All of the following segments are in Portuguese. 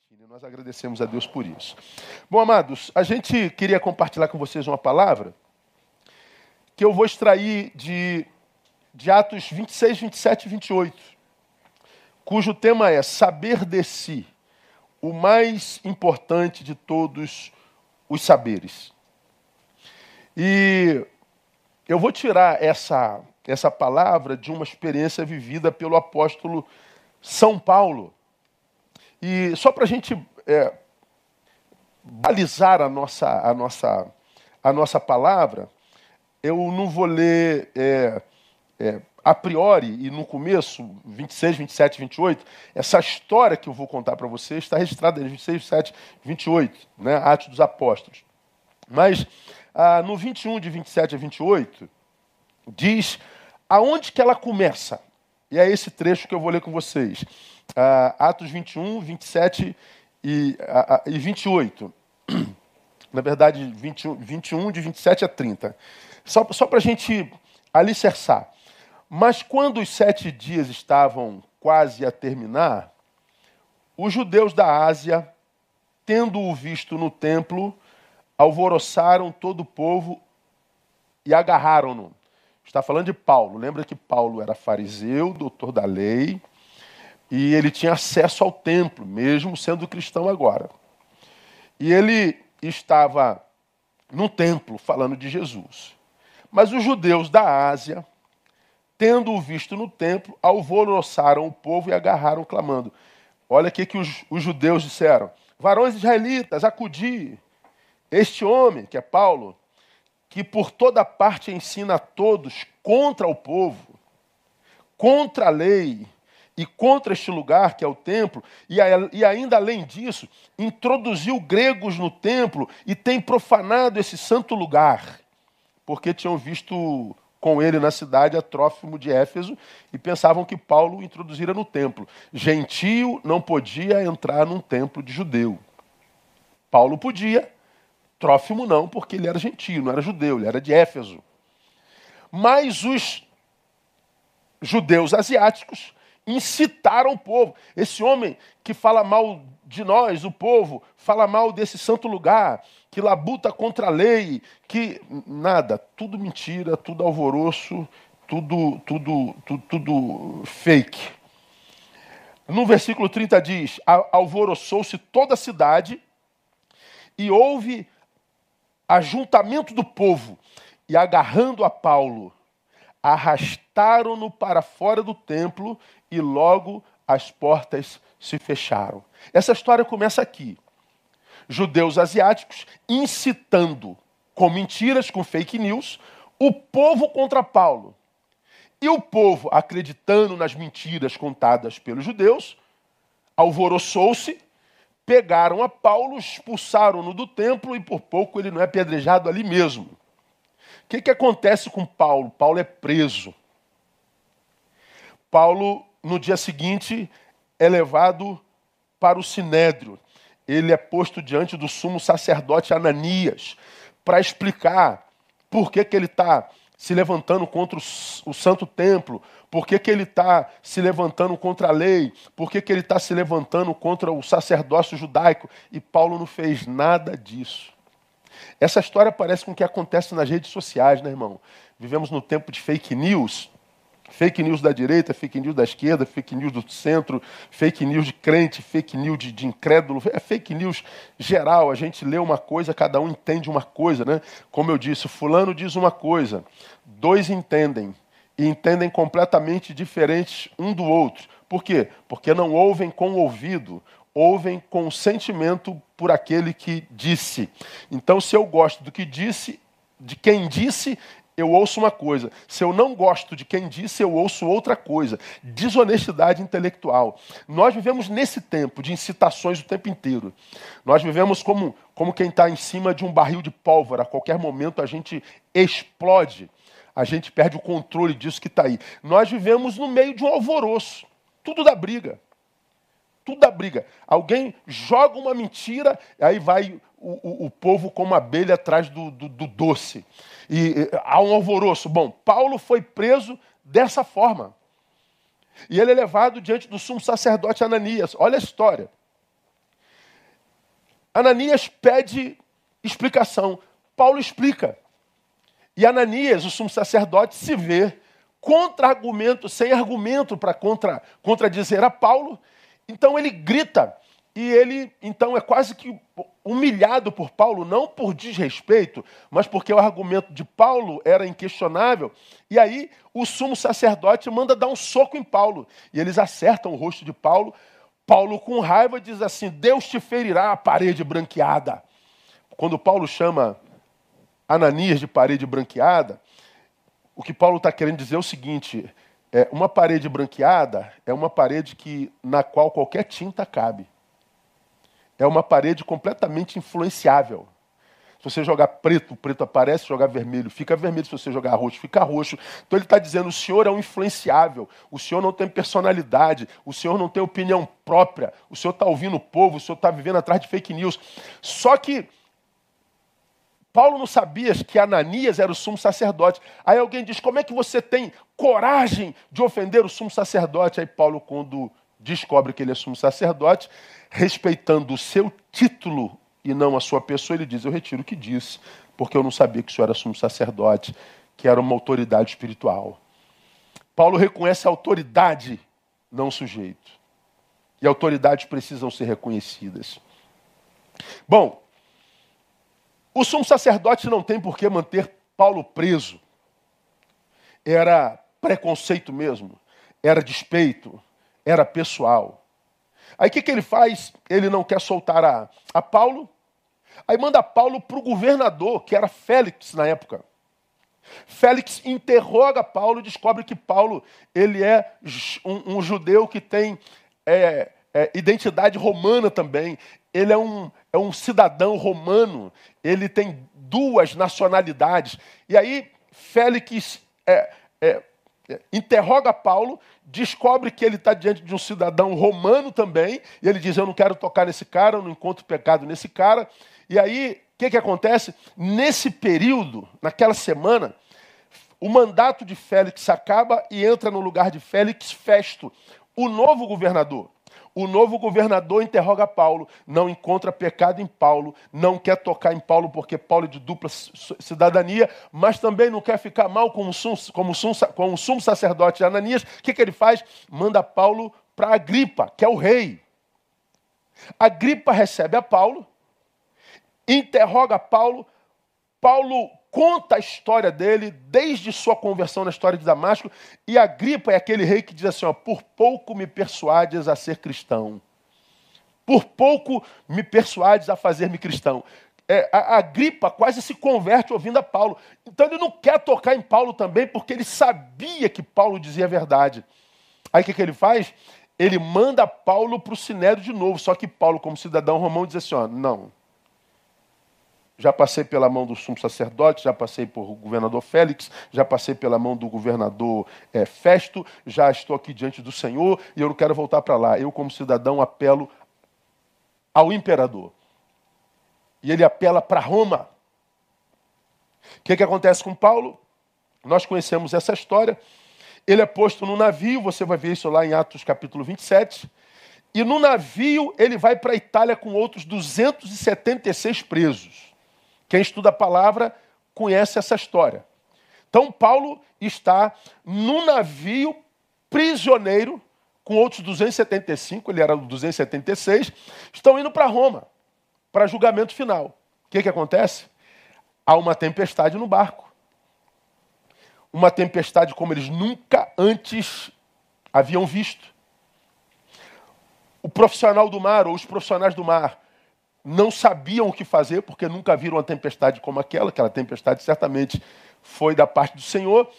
Argentina. Nós agradecemos a Deus por isso. Bom, amados, a gente queria compartilhar com vocês uma palavra que eu vou extrair de, de Atos 26, 27 e 28, cujo tema é Saber de si, o mais importante de todos os saberes. E eu vou tirar essa, essa palavra de uma experiência vivida pelo apóstolo São Paulo. E só para a gente é, balizar a nossa, a, nossa, a nossa palavra, eu não vou ler é, é, a priori e no começo, 26, 27, 28, essa história que eu vou contar para vocês está registrada em 26, 27, 28, né, Atos dos Apóstolos. Mas ah, no 21, de 27 a 28, diz aonde que ela começa. E é esse trecho que eu vou ler com vocês. Uh, Atos 21, 27 e, uh, e 28. Na verdade, 21, 21, de 27 a 30. Só, só para a gente alicerçar. Mas quando os sete dias estavam quase a terminar, os judeus da Ásia, tendo-o visto no templo, alvoroçaram todo o povo e agarraram-no. Está falando de Paulo. Lembra que Paulo era fariseu, doutor da lei, e ele tinha acesso ao templo, mesmo sendo cristão agora. E ele estava no templo falando de Jesus. Mas os judeus da Ásia, tendo-o visto no templo, alvoroçaram o povo e agarraram, clamando. Olha o que os, os judeus disseram: Varões israelitas, acudi. Este homem, que é Paulo, que por toda parte ensina a todos contra o povo, contra a lei e contra este lugar, que é o templo, e, e ainda além disso, introduziu gregos no templo e tem profanado esse santo lugar, porque tinham visto com ele na cidade a Trófimo de Éfeso e pensavam que Paulo introduzira no templo. Gentio não podia entrar num templo de judeu. Paulo podia, Trófimo não, porque ele era gentio, não era judeu, ele era de Éfeso. Mas os judeus asiáticos incitaram o povo. Esse homem que fala mal de nós, o povo, fala mal desse santo lugar, que labuta contra a lei, que nada, tudo mentira, tudo alvoroço, tudo, tudo, tudo, tudo fake. No versículo 30 diz: alvoroçou-se toda a cidade e houve ajuntamento do povo, e agarrando a Paulo, arrastaram-no para fora do templo e logo as portas se fecharam. Essa história começa aqui. Judeus asiáticos incitando com mentiras, com fake news, o povo contra Paulo. E o povo, acreditando nas mentiras contadas pelos judeus, alvoroçou-se, pegaram a Paulo, expulsaram-no do templo e por pouco ele não é apedrejado ali mesmo. O que, que acontece com Paulo? Paulo é preso. Paulo no dia seguinte, é levado para o sinédrio. Ele é posto diante do sumo sacerdote Ananias para explicar por que, que ele está se levantando contra o, o, santo templo, por que, que ele está se levantando contra a lei, por que, que ele está se levantando contra o sacerdócio judaico. E Paulo não fez nada disso. Essa história parece com o que acontece nas redes sociais, né, irmão? Vivemos no tempo de fake news. Fake news da direita, fake news da esquerda, fake news do centro, fake news de crente, fake news de, de, incrédulo, é fake news geral. A gente lê uma coisa, cada um entende uma coisa, né? Como eu disse, fulano diz uma coisa, dois entendem e entendem completamente diferentes um do outro. Por quê? Porque não ouvem com o ouvido, ouvem com o sentimento por aquele que disse. Então, se eu gosto do que disse, de quem disse, eu ouço uma coisa. Se eu não gosto de quem disse, eu ouço outra coisa. Desonestidade intelectual. Nós vivemos nesse tempo de incitações o tempo inteiro. Nós vivemos como, como quem está em cima de um barril de pólvora. A qualquer momento a gente explode. A gente perde o controle disso que está aí. Nós vivemos no meio de um alvoroço. Tudo da briga. Tudo da briga. Alguém joga uma mentira, aí vai o, o, o povo como abelha atrás do, do, do doce e há um alvoroço. Bom, Paulo foi preso dessa forma. E ele é levado diante do sumo sacerdote Ananias. Olha a história. Ananias pede explicação. Paulo explica. E Ananias, o sumo sacerdote, se vê contra-argumento, sem argumento para contra, contradizer a Paulo. Então ele grita e ele, então, é quase que humilhado por Paulo, não por desrespeito, mas porque o argumento de Paulo era inquestionável. E aí o sumo sacerdote manda dar um soco em Paulo. E eles acertam o rosto de Paulo. Paulo, com raiva, diz assim: Deus te ferirá a parede branqueada. Quando Paulo chama Ananias de parede branqueada, o que Paulo está querendo dizer é o seguinte: é, uma parede branqueada é uma parede que, na qual qualquer tinta cabe é uma parede completamente influenciável. Se você jogar preto, preto aparece, se jogar vermelho, fica vermelho. Se você jogar roxo, fica roxo. Então ele está dizendo: o senhor é um influenciável, o senhor não tem personalidade, o senhor não tem opinião própria, o senhor está ouvindo o povo, o senhor está vivendo atrás de fake news. Só que Paulo não sabia que Ananias era o sumo sacerdote. Aí alguém diz: como é que você tem coragem de ofender o sumo sacerdote? Aí Paulo, quando descobre que ele é sumo sacerdote, respeitando o seu título e não a sua pessoa, ele diz: Eu retiro o que disse, porque eu não sabia que o senhor era sumo sacerdote, que era uma autoridade espiritual. Paulo reconhece a autoridade, não o sujeito. E autoridades precisam ser reconhecidas. Bom, o sumo sacerdote não tem por que manter Paulo preso. Era preconceito mesmo, era despeito, era pessoal. Aí o que, que ele faz? Ele não quer soltar a, a Paulo. Aí manda Paulo para o governador, que era Félix na época. Félix interroga Paulo e descobre que Paulo ele é um, um judeu que tem é, é, identidade romana também. Ele é um, é um cidadão romano. Ele tem duas nacionalidades. E aí Félix é, é interroga Paulo, descobre que ele está diante de um cidadão romano também, e ele diz: Eu não quero tocar nesse cara, eu não encontro pecado nesse cara. E aí, o que, que acontece? Nesse período, naquela semana, o mandato de Félix acaba e entra no lugar de Félix Festo, o novo governador. O novo governador interroga Paulo, não encontra pecado em Paulo, não quer tocar em Paulo porque Paulo é de dupla cidadania, mas também não quer ficar mal com o sumo, como sumo, com o sumo sacerdote Ananias. O que, que ele faz? Manda Paulo para Agripa, que é o rei. Agripa recebe a Paulo, interroga Paulo, Paulo conta a história dele, desde sua conversão na história de Damasco, e Agripa é aquele rei que diz assim: ó, por pouco me persuades a ser cristão. Por pouco me persuades a fazer-me cristão. É, a, Agripa quase se converte ouvindo a Paulo. Então ele não quer tocar em Paulo também, porque ele sabia que Paulo dizia a verdade. Aí o que, que ele faz? Ele manda Paulo para o Sinédrio de novo, só que Paulo, como cidadão romano, diz assim: ó, não, já passei pela mão do sumo sacerdote, já passei por governador Félix, já passei pela mão do governador é, Festo, já estou aqui diante do Senhor e eu não quero voltar para lá. Eu, como cidadão, apelo ao imperador. E ele apela para Roma. O que, que acontece com Paulo? Nós conhecemos essa história. Ele é posto no navio, você vai ver isso lá em Atos capítulo 27. E no navio ele vai para a Itália com outros 276 presos. Quem estuda a palavra conhece essa história. Então, Paulo está no navio prisioneiro com outros 275, ele era o 276, estão indo para Roma, para julgamento final. O que, que acontece? Há uma tempestade no barco. Uma tempestade como eles nunca antes haviam visto. O profissional do mar, ou os profissionais do mar, não sabiam o que fazer, porque nunca viram uma tempestade como aquela. Aquela tempestade certamente foi da parte do Senhor.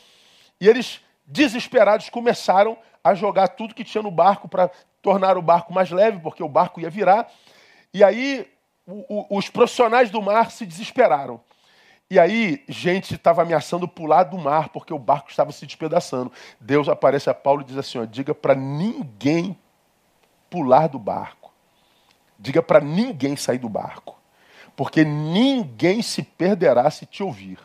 E eles, desesperados, começaram a jogar tudo que tinha no barco para tornar o barco mais leve, porque o barco ia virar. E aí o, o, os profissionais do mar se desesperaram. E aí, gente estava ameaçando pular do mar, porque o barco estava se despedaçando. Deus aparece a Paulo e diz assim: ó, diga para ninguém pular do barco. Diga para ninguém sair do barco, porque ninguém se perderá se te ouvir.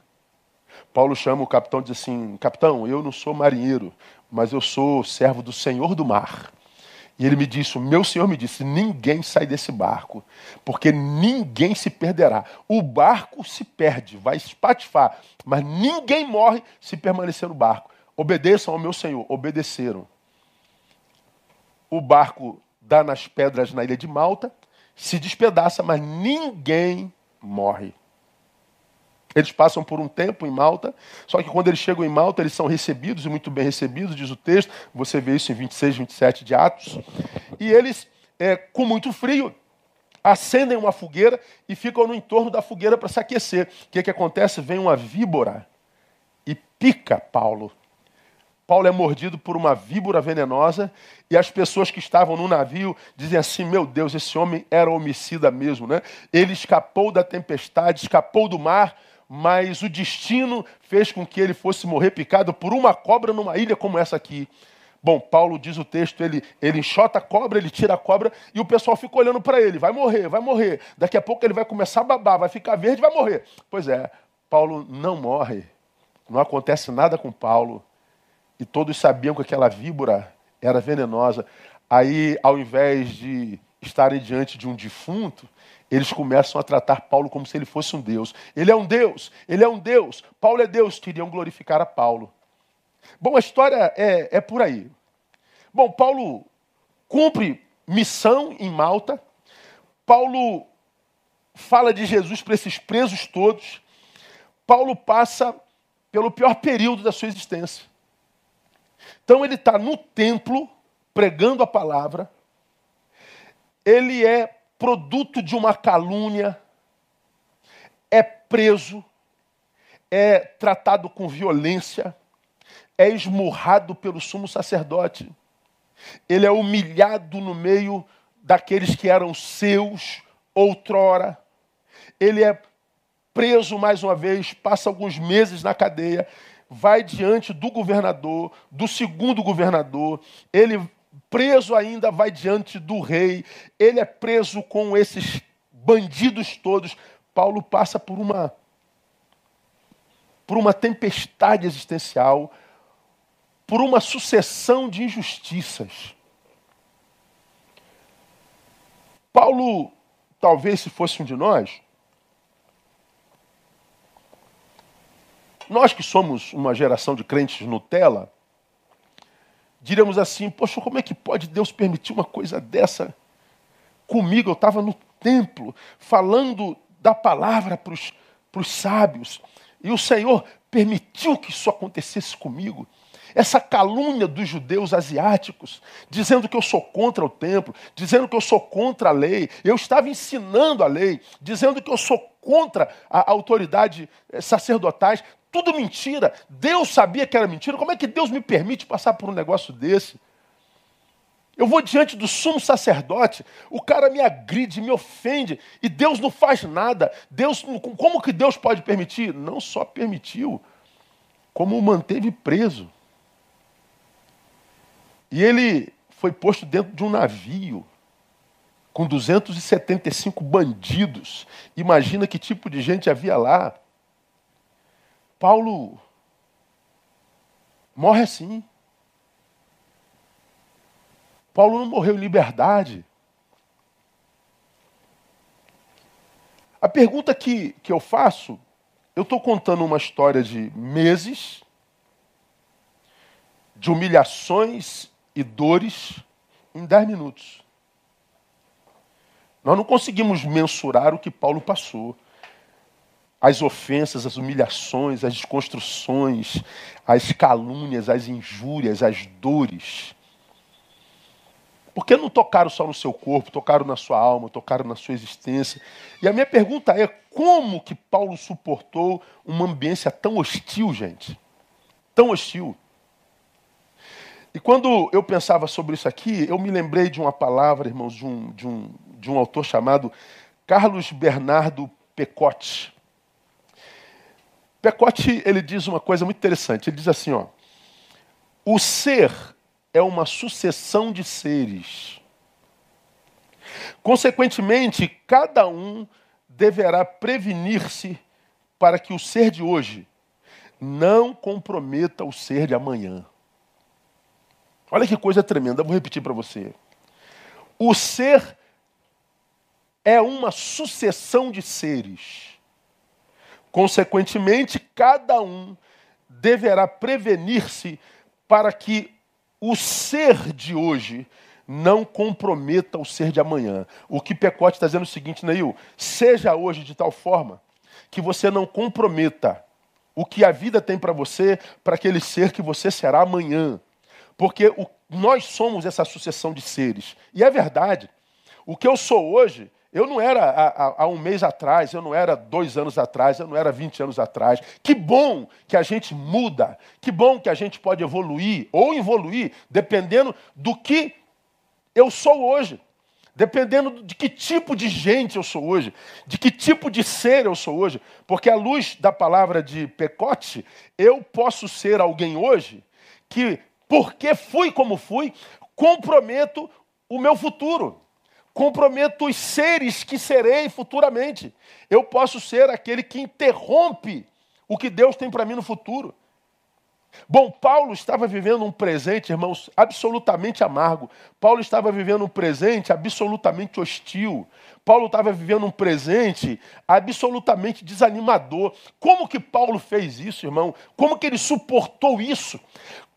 Paulo chama o capitão e diz assim: Capitão, eu não sou marinheiro, mas eu sou servo do Senhor do mar. E ele me disse: O meu senhor me disse: ninguém sai desse barco, porque ninguém se perderá. O barco se perde, vai espatifar, mas ninguém morre se permanecer no barco. Obedeçam ao meu senhor. Obedeceram. O barco dá nas pedras na ilha de Malta, se despedaça, mas ninguém morre. Eles passam por um tempo em Malta, só que quando eles chegam em Malta, eles são recebidos, e muito bem recebidos, diz o texto, você vê isso em 26, 27 de Atos, e eles, é, com muito frio, acendem uma fogueira e ficam no entorno da fogueira para se aquecer. O que, que acontece? Vem uma víbora e pica Paulo. Paulo é mordido por uma víbora venenosa e as pessoas que estavam no navio dizem assim: Meu Deus, esse homem era homicida mesmo, né? Ele escapou da tempestade, escapou do mar, mas o destino fez com que ele fosse morrer picado por uma cobra numa ilha como essa aqui. Bom, Paulo diz o texto, ele, ele enxota a cobra, ele tira a cobra e o pessoal fica olhando para ele, vai morrer, vai morrer. Daqui a pouco ele vai começar a babar, vai ficar verde, vai morrer. Pois é, Paulo não morre. Não acontece nada com Paulo. E todos sabiam que aquela víbora era venenosa. Aí, ao invés de estarem diante de um defunto, eles começam a tratar Paulo como se ele fosse um Deus. Ele é um Deus, ele é um Deus, Paulo é Deus, queriam glorificar a Paulo. Bom, a história é, é por aí. Bom, Paulo cumpre missão em Malta, Paulo fala de Jesus para esses presos todos, Paulo passa pelo pior período da sua existência. Então ele está no templo pregando a palavra, ele é produto de uma calúnia, é preso, é tratado com violência, é esmurrado pelo sumo sacerdote, ele é humilhado no meio daqueles que eram seus outrora, ele é preso mais uma vez, passa alguns meses na cadeia, vai diante do governador, do segundo governador, ele preso ainda vai diante do rei, ele é preso com esses bandidos todos. Paulo passa por uma por uma tempestade existencial, por uma sucessão de injustiças. Paulo, talvez se fosse um de nós, nós que somos uma geração de crentes Nutella, diríamos assim: Poxa, como é que pode Deus permitir uma coisa dessa comigo? Eu estava no templo falando da palavra para os sábios e o Senhor permitiu que isso acontecesse comigo. Essa calúnia dos judeus asiáticos, dizendo que eu sou contra o templo, dizendo que eu sou contra a lei, eu estava ensinando a lei, dizendo que eu sou contra a autoridade eh, sacerdotais, tudo mentira. Deus sabia que era mentira. Como é que Deus me permite passar por um negócio desse? Eu vou diante do sumo sacerdote, o cara me agride, me ofende, e Deus não faz nada. Deus, como que Deus pode permitir? Não só permitiu, como o manteve preso. E ele foi posto dentro de um navio com 275 bandidos. Imagina que tipo de gente havia lá. Paulo morre assim. Paulo não morreu em liberdade. A pergunta que, que eu faço, eu estou contando uma história de meses, de humilhações e dores em dez minutos. Nós não conseguimos mensurar o que Paulo passou as ofensas, as humilhações, as desconstruções, as calúnias, as injúrias, as dores. Por que não tocaram só no seu corpo, tocaram na sua alma, tocaram na sua existência? E a minha pergunta é: como que Paulo suportou uma ambiência tão hostil, gente? Tão hostil. E quando eu pensava sobre isso aqui, eu me lembrei de uma palavra, irmãos, de um, de um, de um autor chamado Carlos Bernardo Pecotti. Pecote ele diz uma coisa muito interessante. Ele diz assim, ó: o ser é uma sucessão de seres. Consequentemente, cada um deverá prevenir-se para que o ser de hoje não comprometa o ser de amanhã. Olha que coisa tremenda, vou repetir para você. O ser é uma sucessão de seres. Consequentemente, cada um deverá prevenir-se para que o ser de hoje não comprometa o ser de amanhã. O que Pecote está dizendo é o seguinte, Neil, seja hoje de tal forma que você não comprometa o que a vida tem para você, para aquele ser que você será amanhã. Porque o, nós somos essa sucessão de seres. E é verdade. O que eu sou hoje, eu não era há, há, um mês atrás, eu não era dois anos atrás, eu não era 20 anos atrás. Que bom que a gente muda, que bom que a gente pode evoluir ou evoluir, dependendo do que eu sou hoje. Dependendo de que tipo de gente eu sou hoje, de que tipo de ser eu sou hoje, porque à luz da palavra de Pecote, eu posso ser alguém hoje que, porque fui como fui, comprometo o meu futuro, comprometo os seres que serei futuramente. Eu posso ser aquele que interrompe o que Deus tem para mim no futuro. Bom, Paulo estava vivendo um presente, irmãos, absolutamente amargo. Paulo estava vivendo um presente absolutamente hostil. Paulo estava vivendo um presente absolutamente desanimador. Como que Paulo fez isso, irmão? Como que ele suportou isso?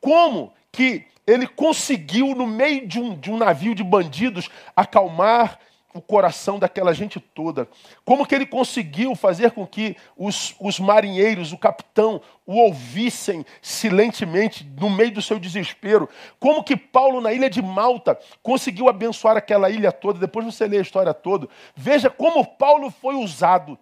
Como que ele conseguiu, no meio de um, de um navio de bandidos, acalmar o coração daquela gente toda. Como que ele conseguiu fazer com que os, os marinheiros, o capitão, o ouvissem silentemente no meio do seu desespero? Como que Paulo, na ilha de Malta, conseguiu abençoar aquela ilha toda? Depois você lê a história toda. Veja como Paulo foi usado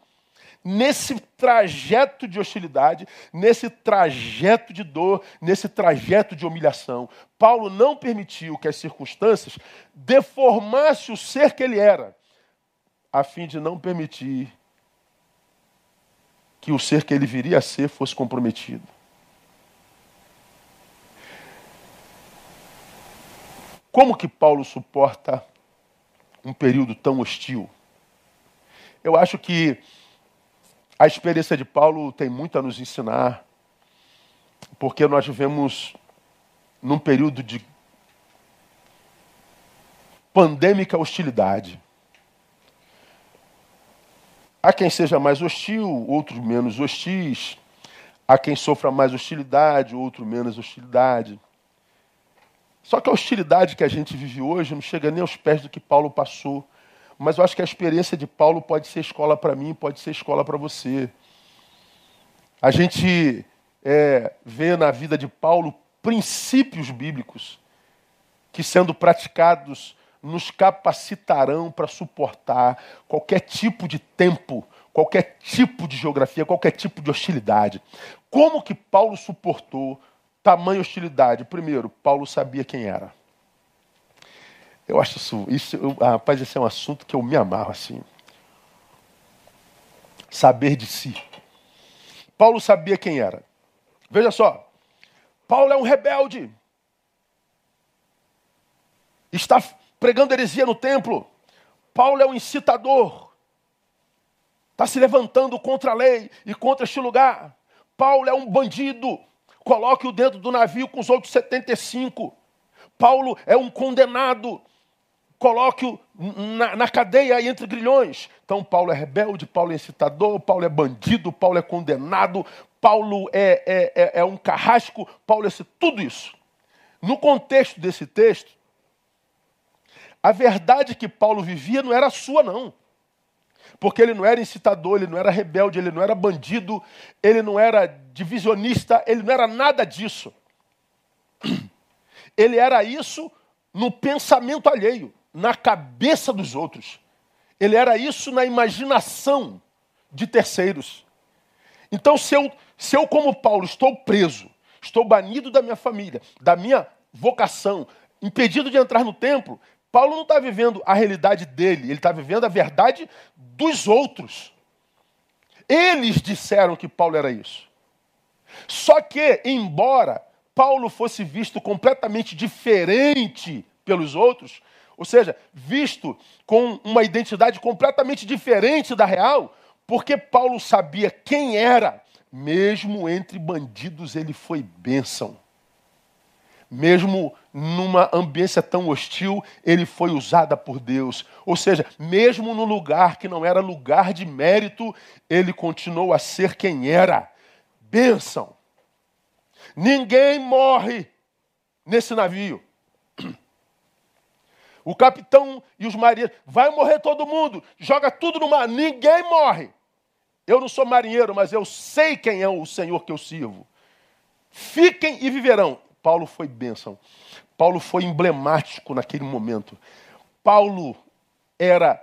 nesse trajeto de hostilidade, nesse trajeto de dor, nesse trajeto de humilhação. Paulo não permitiu que as circunstâncias deformassem o ser que ele era, a fim de não permitir que o ser que ele viria a ser fosse comprometido. Como que Paulo suporta um período tão hostil? Eu acho que a experiência de Paulo tem muito a nos ensinar, porque nós vivemos num período de pandêmica hostilidade. Há quem seja mais hostil, outros menos hostis. Há quem sofra mais hostilidade, outro menos hostilidade. Só que a hostilidade que a gente vive hoje não chega nem aos pés do que Paulo passou mas eu acho que a experiência de Paulo pode ser escola para mim, pode ser escola para você. A gente é, vê na vida de Paulo princípios bíblicos que, sendo praticados, nos capacitarão para suportar qualquer tipo de tempo, qualquer tipo de geografia, qualquer tipo de hostilidade. Como que Paulo suportou tamanha hostilidade? Primeiro, Paulo sabia quem era. Eu acho isso, isso eu, rapaz, esse é um assunto que eu me amarro assim. Saber de si. Paulo sabia quem era. Veja só, Paulo é um rebelde. Está pregando heresia no templo. Paulo é um incitador. Está se levantando contra a lei e contra este lugar. Paulo é um bandido. Coloque-o dentro do navio com os outros 75. Paulo é um condenado coloque-o na, na, cadeia entre grilhões. Então, Paulo é rebelde, Paulo é incitador, Paulo é bandido, Paulo é condenado, Paulo é, é, é, é um carrasco, Paulo é tudo isso. No contexto desse texto, a verdade que Paulo vivia não era sua, não. Porque ele não era incitador, ele não era rebelde, ele não era bandido, ele não era divisionista, ele não era nada disso. Ele era isso no pensamento alheio na cabeça dos outros. Ele era isso na imaginação de terceiros. Então, se eu, se eu, como Paulo, estou preso, estou banido da minha família, da minha vocação, impedido de entrar no templo, Paulo não está vivendo a realidade dele, ele está vivendo a verdade dos outros. Eles disseram que Paulo era isso. Só que, embora Paulo fosse visto completamente diferente pelos outros, ou seja, visto com uma identidade completamente diferente da real, porque Paulo sabia quem era, mesmo entre bandidos ele foi bênção. mesmo numa ambiência tão hostil, ele foi usada por Deus. Ou seja, mesmo no lugar que não era lugar de mérito, ele continuou a ser quem era. Bênção. Ninguém morre nesse navio. O capitão e os marinheiros, vai morrer todo mundo, joga tudo no mar, ninguém morre. Eu não sou marinheiro, mas eu sei quem é o Senhor que eu sirvo. Fiquem e viverão. Paulo foi bênção. Paulo foi emblemático naquele momento. Paulo era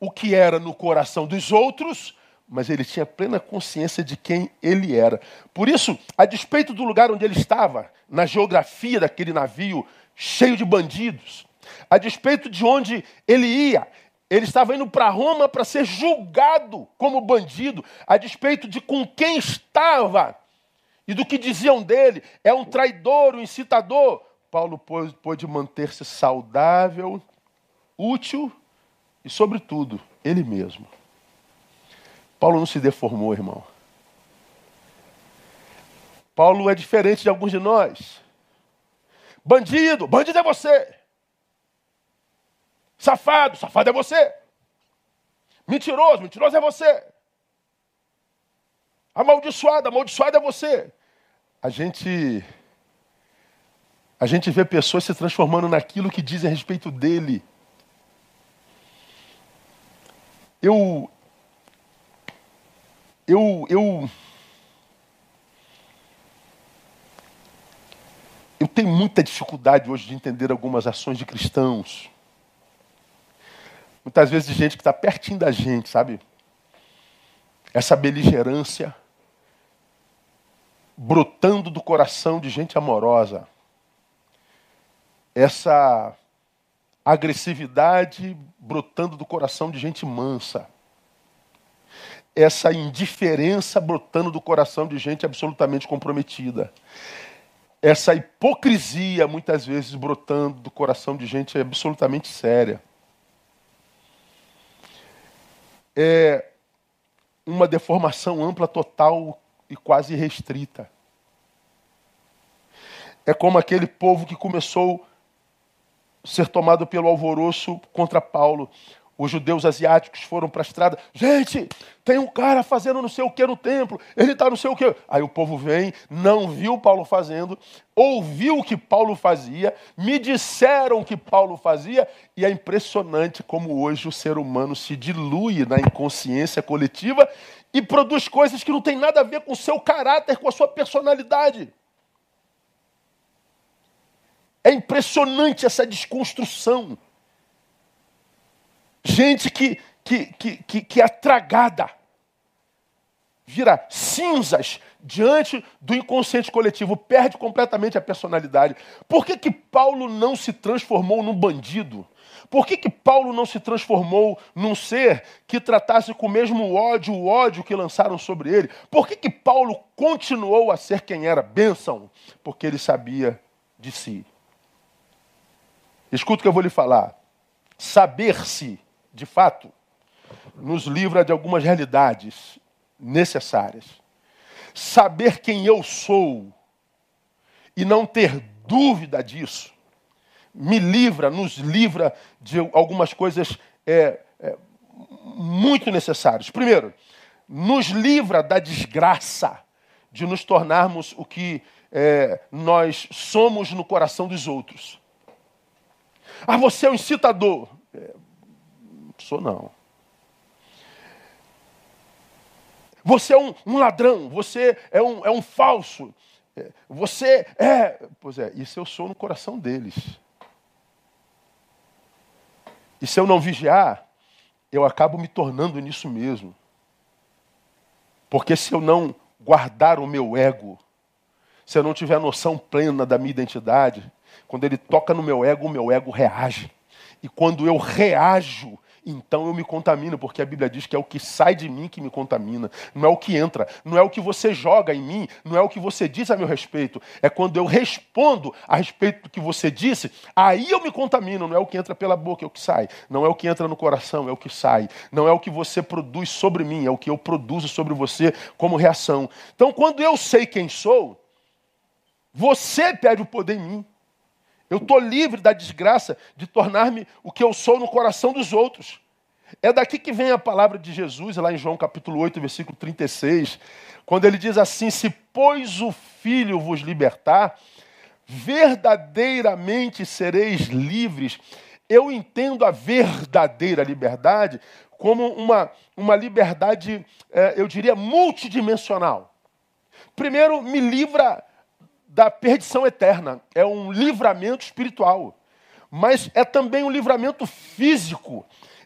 o que era no coração dos outros, mas ele tinha plena consciência de quem ele era. Por isso, a despeito do lugar onde ele estava, na geografia daquele navio cheio de bandidos, a despeito de onde ele ia, ele estava indo para Roma para ser julgado como bandido, a despeito de com quem estava e do que diziam dele, é um traidor, um incitador. Paulo pôde manter-se saudável, útil e, sobretudo, ele mesmo. Paulo não se deformou, irmão. Paulo é diferente de alguns de nós. Bandido, bandido é você. Safado, safado é você. Mentiroso, mentiroso é você. Amaldiçoado, amaldiçoado é você a gente a gente vê pessoas se transformando naquilo que dizem a respeito dele. Eu eu eu eu tenho muita dificuldade hoje de entender algumas ações de cristãos. Muitas vezes de gente que está pertinho da gente, sabe? Essa beligerância brotando do coração de gente amorosa. Essa agressividade brotando do coração de gente mansa. Essa indiferença brotando do coração de gente absolutamente comprometida. Essa hipocrisia, muitas vezes, brotando do coração de gente absolutamente séria. É uma deformação ampla, total e quase restrita. É como aquele povo que começou a ser tomado pelo alvoroço contra Paulo. Os judeus asiáticos foram para a estrada. Gente, tem um cara fazendo não sei o que no templo. Ele está não sei o que. Aí o povo vem, não viu Paulo fazendo, ouviu o que Paulo fazia, me disseram o que Paulo fazia. E é impressionante como hoje o ser humano se dilui na inconsciência coletiva e produz coisas que não tem nada a ver com o seu caráter, com a sua personalidade. É impressionante essa desconstrução. Gente que, que, que, que, que é tragada, vira cinzas diante do inconsciente coletivo, perde completamente a personalidade. Por que, que Paulo não se transformou num bandido? Por que, que Paulo não se transformou num ser que tratasse com o mesmo ódio, o ódio que lançaram sobre ele? Por que, que Paulo continuou a ser quem era? Bênção, porque ele sabia de si. Escuta o que eu vou lhe falar. Saber-se, de fato, nos livra de algumas realidades necessárias. Saber quem eu sou e não ter dúvida disso me livra, nos livra de algumas coisas é, é, muito necessárias. Primeiro, nos livra da desgraça de nos tornarmos o que é, nós somos no coração dos outros. Ah, você é um incitador. Sou não. Você é um, um ladrão, você é um, é um falso. É, você é. Pois é, isso eu sou no coração deles. E se eu não vigiar, eu acabo me tornando nisso mesmo. Porque se eu não guardar o meu ego, se eu não tiver noção plena da minha identidade, quando ele toca no meu ego, o meu ego reage. E quando eu reajo, então eu me contamino, porque a Bíblia diz que é o que sai de mim que me contamina, não é o que entra, não é o que você joga em mim, não é o que você diz a meu respeito, é quando eu respondo a respeito do que você disse, aí eu me contamino, não é o que entra pela boca, é o que sai, não é o que entra no coração, é o que sai, não é o que você produz sobre mim, é o que eu produzo sobre você como reação. Então, quando eu sei quem sou, Você pede o poder em mim. Eu estou livre da desgraça de tornar-me o que eu sou no coração dos outros. É daqui que vem a palavra de Jesus, lá em João capítulo 8, versículo 36, quando ele diz assim: Se, pois, o Filho vos libertar, verdadeiramente sereis livres. Eu entendo a verdadeira liberdade como uma, uma liberdade, é, eu diria, multidimensional. Primeiro, me livra da perdição eterna, é um livramento espiritual, mas é também um livramento físico.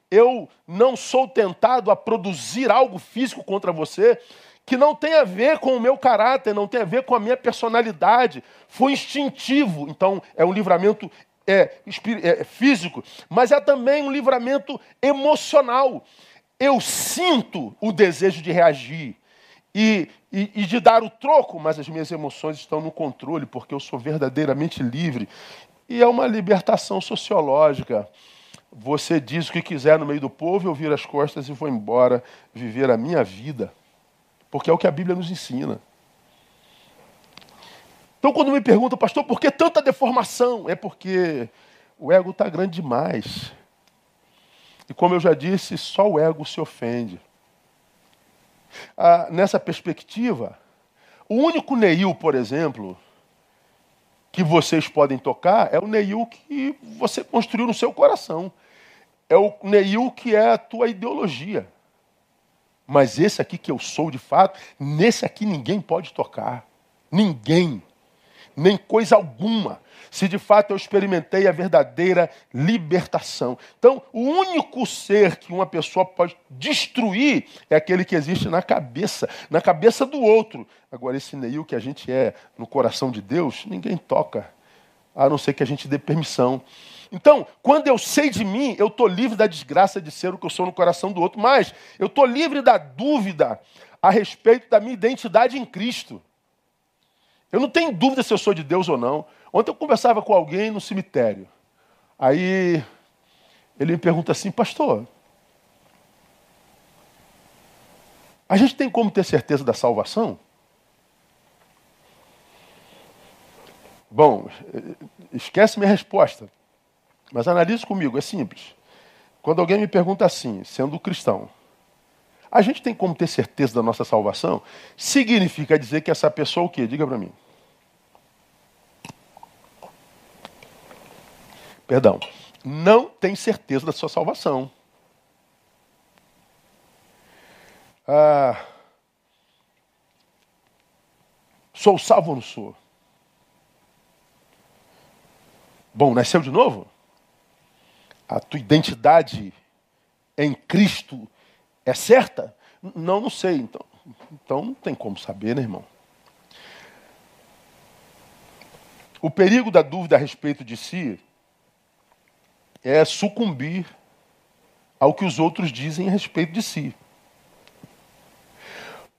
Eu não sou tentado a produzir algo físico contra você que não tem a ver com o meu caráter, não tem a ver com a minha personalidade. Foi instintivo. Então, é um livramento é, é, físico, mas é também um livramento emocional. Eu sinto o desejo de reagir e, e, e, de dar o troco, mas as minhas emoções estão no controle, porque eu sou verdadeiramente livre. E é uma libertação sociológica. Você diz o que quiser no meio do povo, eu viro as costas e vou embora viver a minha vida. Porque é o que a Bíblia nos ensina. Então, quando me perguntam, pastor, por que tanta deformação? É porque o ego está grande demais. E como eu já disse, só o ego se ofende. Ah, nessa perspectiva, o único Neil, por exemplo, que vocês podem tocar é o Neil que você construiu no seu coração. É o Neil que é a tua ideologia. Mas esse aqui que eu sou de fato, nesse aqui ninguém pode tocar. Ninguém nem coisa alguma, se de fato eu experimentei a verdadeira libertação. Então, o único ser que uma pessoa pode destruir é aquele que existe na cabeça, na cabeça do outro. Agora, esse Neil que a gente é no coração de Deus, ninguém toca, a não ser que a gente dê permissão. Então, quando eu sei de mim, eu estou livre da desgraça de ser o que eu sou no coração do outro, mas eu estou livre da dúvida a respeito da minha identidade em Cristo. Eu não tenho dúvida se eu sou de Deus ou não. Ontem eu conversava com alguém no cemitério. Aí ele me pergunta assim, pastor, a gente tem como ter certeza da salvação? Bom, esquece minha resposta. Mas analise comigo, é simples. Quando alguém me pergunta assim, sendo cristão, a gente tem como ter certeza da nossa salvação? Significa dizer que essa pessoa o quê? Diga para mim. Perdão, não tem certeza da sua salvação. Ah, sou salvo ou não sou? Bom, nasceu de novo? A tua identidade em Cristo é certa? Não, não sei. Então, então não tem como saber, né, irmão? O perigo da dúvida a respeito de si é sucumbir ao que os outros dizem a respeito de si.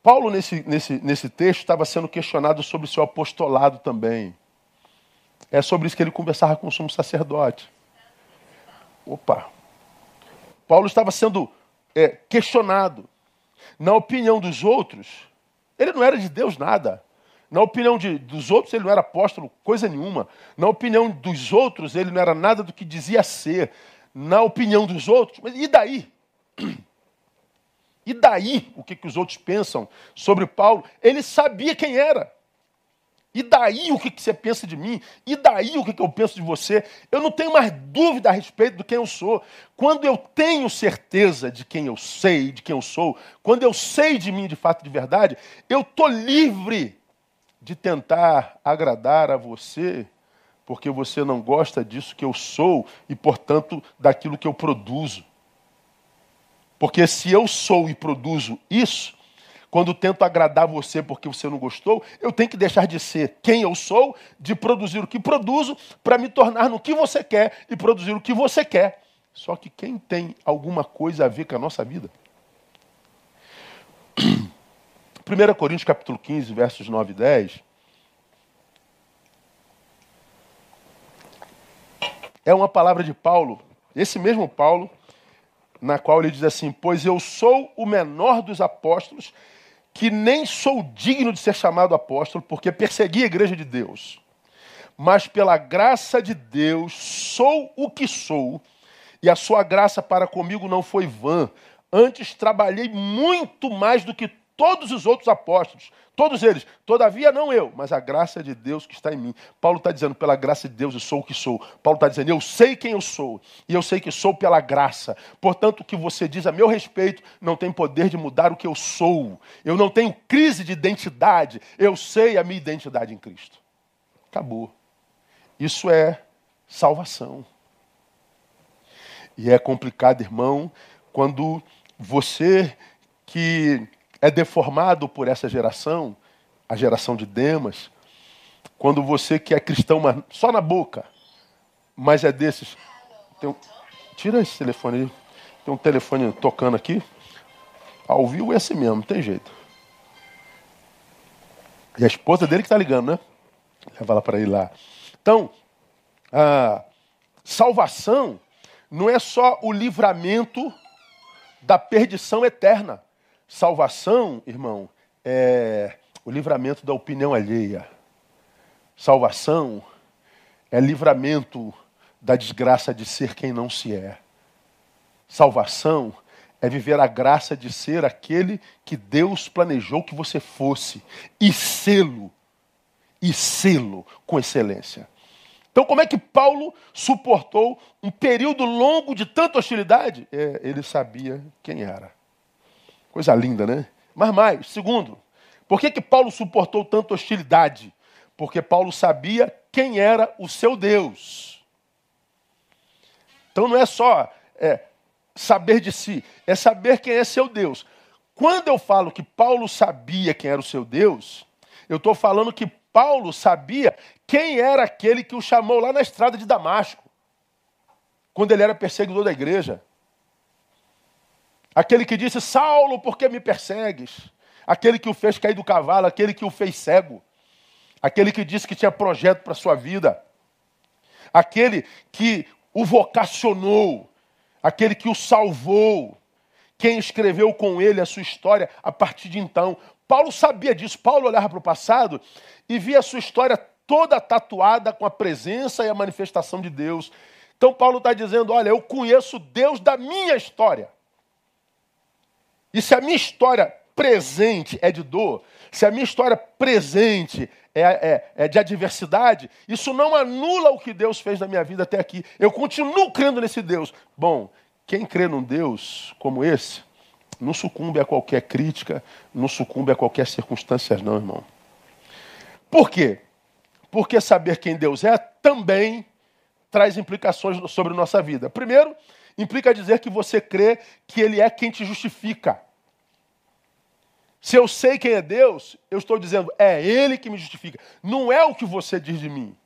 Paulo, nesse, nesse, nesse texto, estava sendo questionado sobre o seu apostolado também. É sobre isso que ele conversava com o sumo sacerdote. Opa! Paulo estava sendo é, questionado. Na opinião dos outros, ele não era de Deus nada. Na opinião de, dos outros, ele não era apóstolo coisa nenhuma. Na opinião dos outros, ele não era nada do que dizia ser. Na opinião dos outros, mas e daí? E daí o que, que os outros pensam sobre Paulo? Ele sabia quem era. E daí o que, que você pensa de mim? E daí o que, que eu penso de você? Eu não tenho mais dúvida a respeito de quem eu sou. Quando eu tenho certeza de quem eu sei, de quem eu sou, quando eu sei de mim de fato de verdade, eu estou livre de tentar agradar a você, porque você não gosta disso que eu sou e, portanto, daquilo que eu produzo. Porque se eu sou e produzo isso, quando tento agradar você porque você não gostou, eu tenho que deixar de ser quem eu sou, de produzir o que produzo, para me tornar no que você quer e produzir o que você quer. Só que quem tem alguma coisa a ver com a nossa vida? 1 Coríntios capítulo 15, versos 9 e 10. É uma palavra de Paulo, esse mesmo Paulo, na qual ele diz assim: Pois eu sou o menor dos apóstolos que nem sou digno de ser chamado apóstolo, porque persegui a igreja de Deus. Mas pela graça de Deus sou o que sou, e a sua graça para comigo não foi vã. Antes trabalhei muito mais do que todos os outros apóstolos, todos eles. Todavia, não eu, mas a graça de Deus que está em mim. Paulo está dizendo, pela graça de Deus eu sou o que sou. Paulo está dizendo, eu sei quem eu sou, e eu sei que sou pela graça. Portanto, o que você diz a meu respeito não tem poder de mudar o que eu sou. Eu não tenho crise de identidade, eu sei a minha identidade em Cristo. Acabou. Isso é salvação. E é complicado, irmão, quando você que é deformado por essa geração, a geração de Demas, quando você que é cristão só na boca, mas é desses. Um... Tira esse telefone aí. Tem um telefone tocando aqui. Ao vivo é assim mesmo, não tem jeito. E a esposa dele que está ligando, né? Leva ela para ir lá. Então, a salvação não é só o livramento da perdição eterna. Salvação, irmão, é o livramento da opinião alheia. Salvação é livramento da desgraça de ser quem não se é. Salvação é viver a graça de ser aquele que Deus planejou que você fosse e sê-lo, e sê-lo com excelência. Então, como é que Paulo suportou um período longo de tanta hostilidade? É, ele sabia quem era. Coisa linda, né? Mas mais, segundo, por que, que Paulo suportou tanta hostilidade? Porque Paulo sabia quem era o seu Deus. Então não é só é, saber de si, é saber quem é seu Deus. Quando eu falo que Paulo sabia quem era o seu Deus, eu estou falando que Paulo sabia quem era aquele que o chamou lá na estrada de Damasco, quando ele era perseguidor da igreja. Aquele que disse: Saulo, por que me persegues? Aquele que o fez cair do cavalo, aquele que o fez cego. Aquele que disse que tinha projeto para sua vida. Aquele que o vocacionou. Aquele que o salvou. Quem escreveu com ele a sua história a partir de então. Paulo sabia disso. Paulo olhava para o passado e via a sua história toda tatuada com a presença e a manifestação de Deus. Então Paulo está dizendo: olha, eu conheço Deus da minha história. E se a minha história presente é de dor, se a minha história presente é, é, é, de adversidade, isso não anula o que Deus fez na minha vida até aqui. Eu continuo crendo nesse Deus. Bom, quem crê num Deus como esse, não sucumbe a qualquer crítica, não sucumbe a qualquer circunstância, não, irmão. Por quê? Porque saber quem Deus é também traz implicações sobre nossa vida. Primeiro, implica dizer que você crê que Ele é quem te justifica. Se eu sei quem é Deus, eu estou dizendo, é Ele que me justifica. Não é o que você diz de mim.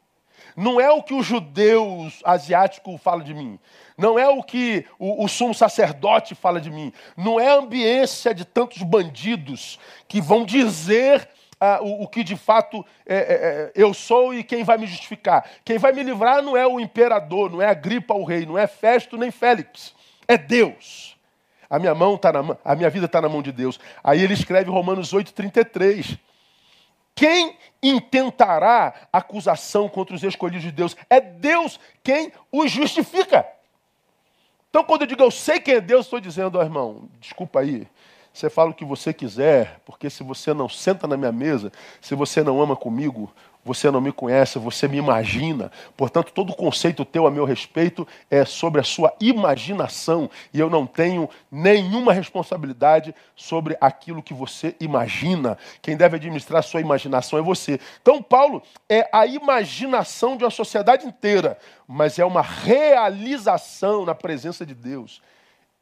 Não é o que o judeu asiático fala de mim. Não é o que o, o sumo sacerdote fala de mim. Não é a ambiência de tantos bandidos que vão dizer ah, o, o, que de fato é, é, é, eu sou e quem vai me justificar. Quem vai me livrar não é o imperador, não é a gripa o rei, não é Festo nem Félix. É Deus. A minha mão tá na a minha vida está na mão de Deus. Aí ele escreve Romanos 8:33. Quem intentará acusação contra os escolhidos de Deus? É Deus quem os justifica. Então, quando eu digo eu sei quem é Deus, estou dizendo, ó irmão, desculpa aí, você fala o que você quiser, porque se você não senta na minha mesa, se você não ama comigo, você não me conhece, você me imagina. Portanto, todo conceito teu a meu respeito é sobre a sua imaginação e eu não tenho nenhuma responsabilidade sobre aquilo que você imagina. Quem deve administrar a sua imaginação é você. Então, Paulo é a imaginação de uma sociedade inteira, mas é uma realização na presença de Deus.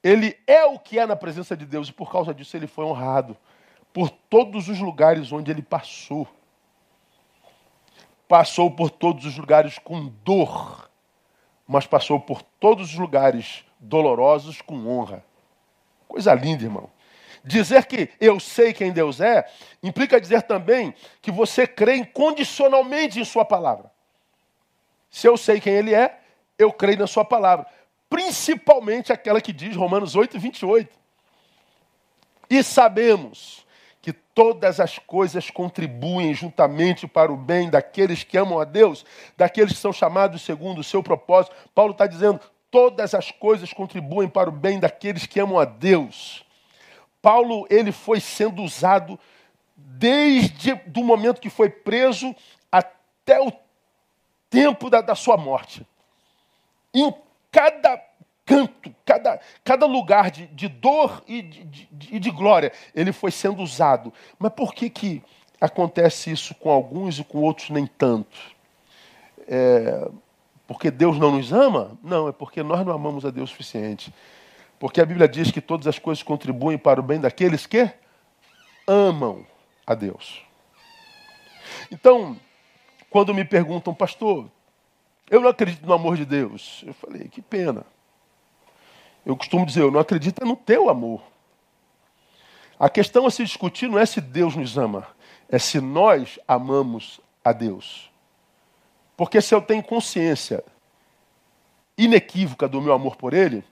Ele é o que é na presença de Deus e por causa disso ele foi honrado por todos os lugares onde ele passou passou por todos os lugares com dor, mas passou por todos os lugares dolorosos com honra. Coisa linda, irmão. Dizer que eu sei quem Deus é, implica dizer também que você crê incondicionalmente em Sua palavra. Se eu sei quem Ele é, eu creio na Sua palavra. Principalmente aquela que diz, Romanos 8, 28. E sabemos que todas as coisas contribuem juntamente para o bem daqueles que amam a Deus, daqueles que são chamados segundo o seu propósito. Paulo está dizendo: todas as coisas contribuem para o bem daqueles que amam a Deus. Paulo ele foi sendo usado desde o momento que foi preso até o tempo da, da sua morte. Em cada canto, cada, cada lugar de, de dor e de, de, de, glória, ele foi sendo usado. Mas por que, que acontece isso com alguns e com outros nem tanto? É, porque Deus não nos ama? Não, é porque nós não amamos a Deus o suficiente. Porque a Bíblia diz que todas as coisas contribuem para o bem daqueles que amam a Deus. Então, quando me perguntam, pastor, eu não acredito no amor de Deus. Eu falei, que pena. Eu costumo dizer, eu não acredito no teu amor. A questão a se discutir não é se Deus nos ama, é se nós amamos a Deus. Porque se eu tenho consciência inequívoca do meu amor por Ele,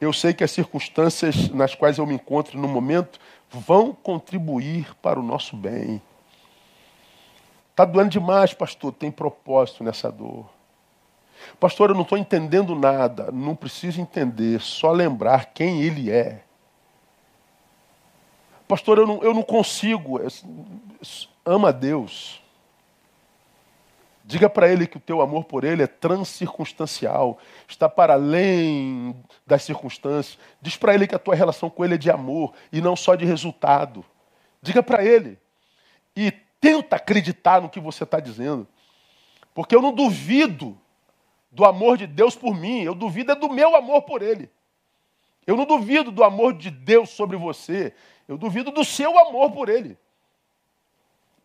eu sei que as circunstâncias nas quais eu me encontro no momento vão contribuir para o nosso bem. Está doendo demais, pastor. Tem propósito nessa dor. Pastor, eu não estou entendendo nada. Não preciso entender, só lembrar quem Ele é. Pastor, eu não, eu não consigo. Ama a Deus. Diga para ele que o teu amor por ele é transcircunstancial, está para além das circunstâncias. Diz para ele que a tua relação com ele é de amor e não só de resultado. Diga para ele. E tenta acreditar no que você está dizendo. Porque eu não duvido do amor de Deus por mim, eu duvido é do meu amor por ele. Eu não duvido do amor de Deus sobre você, eu duvido do seu amor por ele.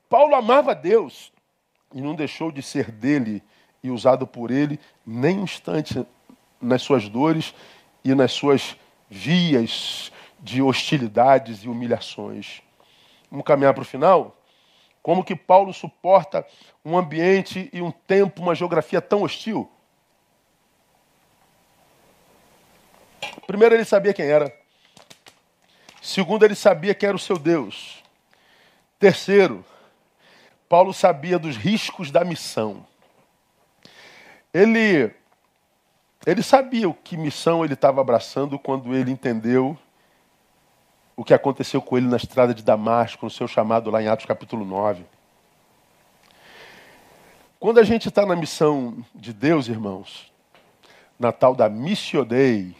Paulo amava Deus, e não deixou de ser dele e usado por ele nem um instante nas suas dores e nas suas vias de hostilidades e humilhações. Vamos caminhar para o final? Como que Paulo suporta um ambiente e um tempo, uma geografia tão hostil? Primeiro, ele sabia quem era. Segundo, ele sabia quem era o seu Deus. Terceiro, Paulo sabia dos riscos da missão. Ele, ele sabia o que missão ele estava abraçando quando ele entendeu o que aconteceu com ele na estrada de Damasco, no seu chamado lá em Atos capítulo 9. Quando a gente está na missão de Deus, irmãos, na tal da Missio Dei,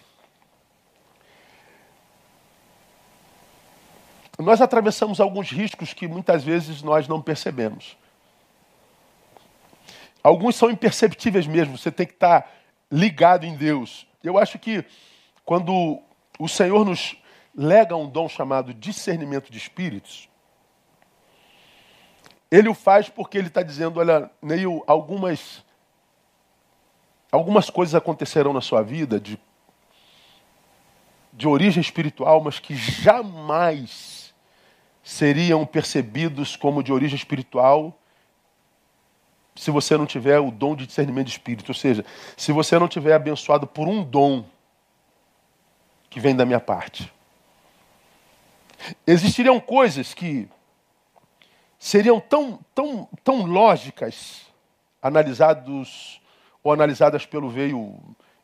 nós atravessamos alguns riscos que muitas vezes nós não percebemos. Alguns são imperceptíveis mesmo, você tem que estar ligado em Deus. Eu acho que quando o Senhor nos lega um dom chamado discernimento de espíritos, ele o faz porque ele está dizendo: olha, Neil, algumas, algumas coisas acontecerão na sua vida de, de origem espiritual, mas que jamais seriam percebidos como de origem espiritual se você não tiver o dom de discernimento de espírito. Ou seja, se você não tiver abençoado por um dom que vem da minha parte. Existiriam coisas que seriam tão, tão, tão lógicas, analisados ou analisadas pelo veio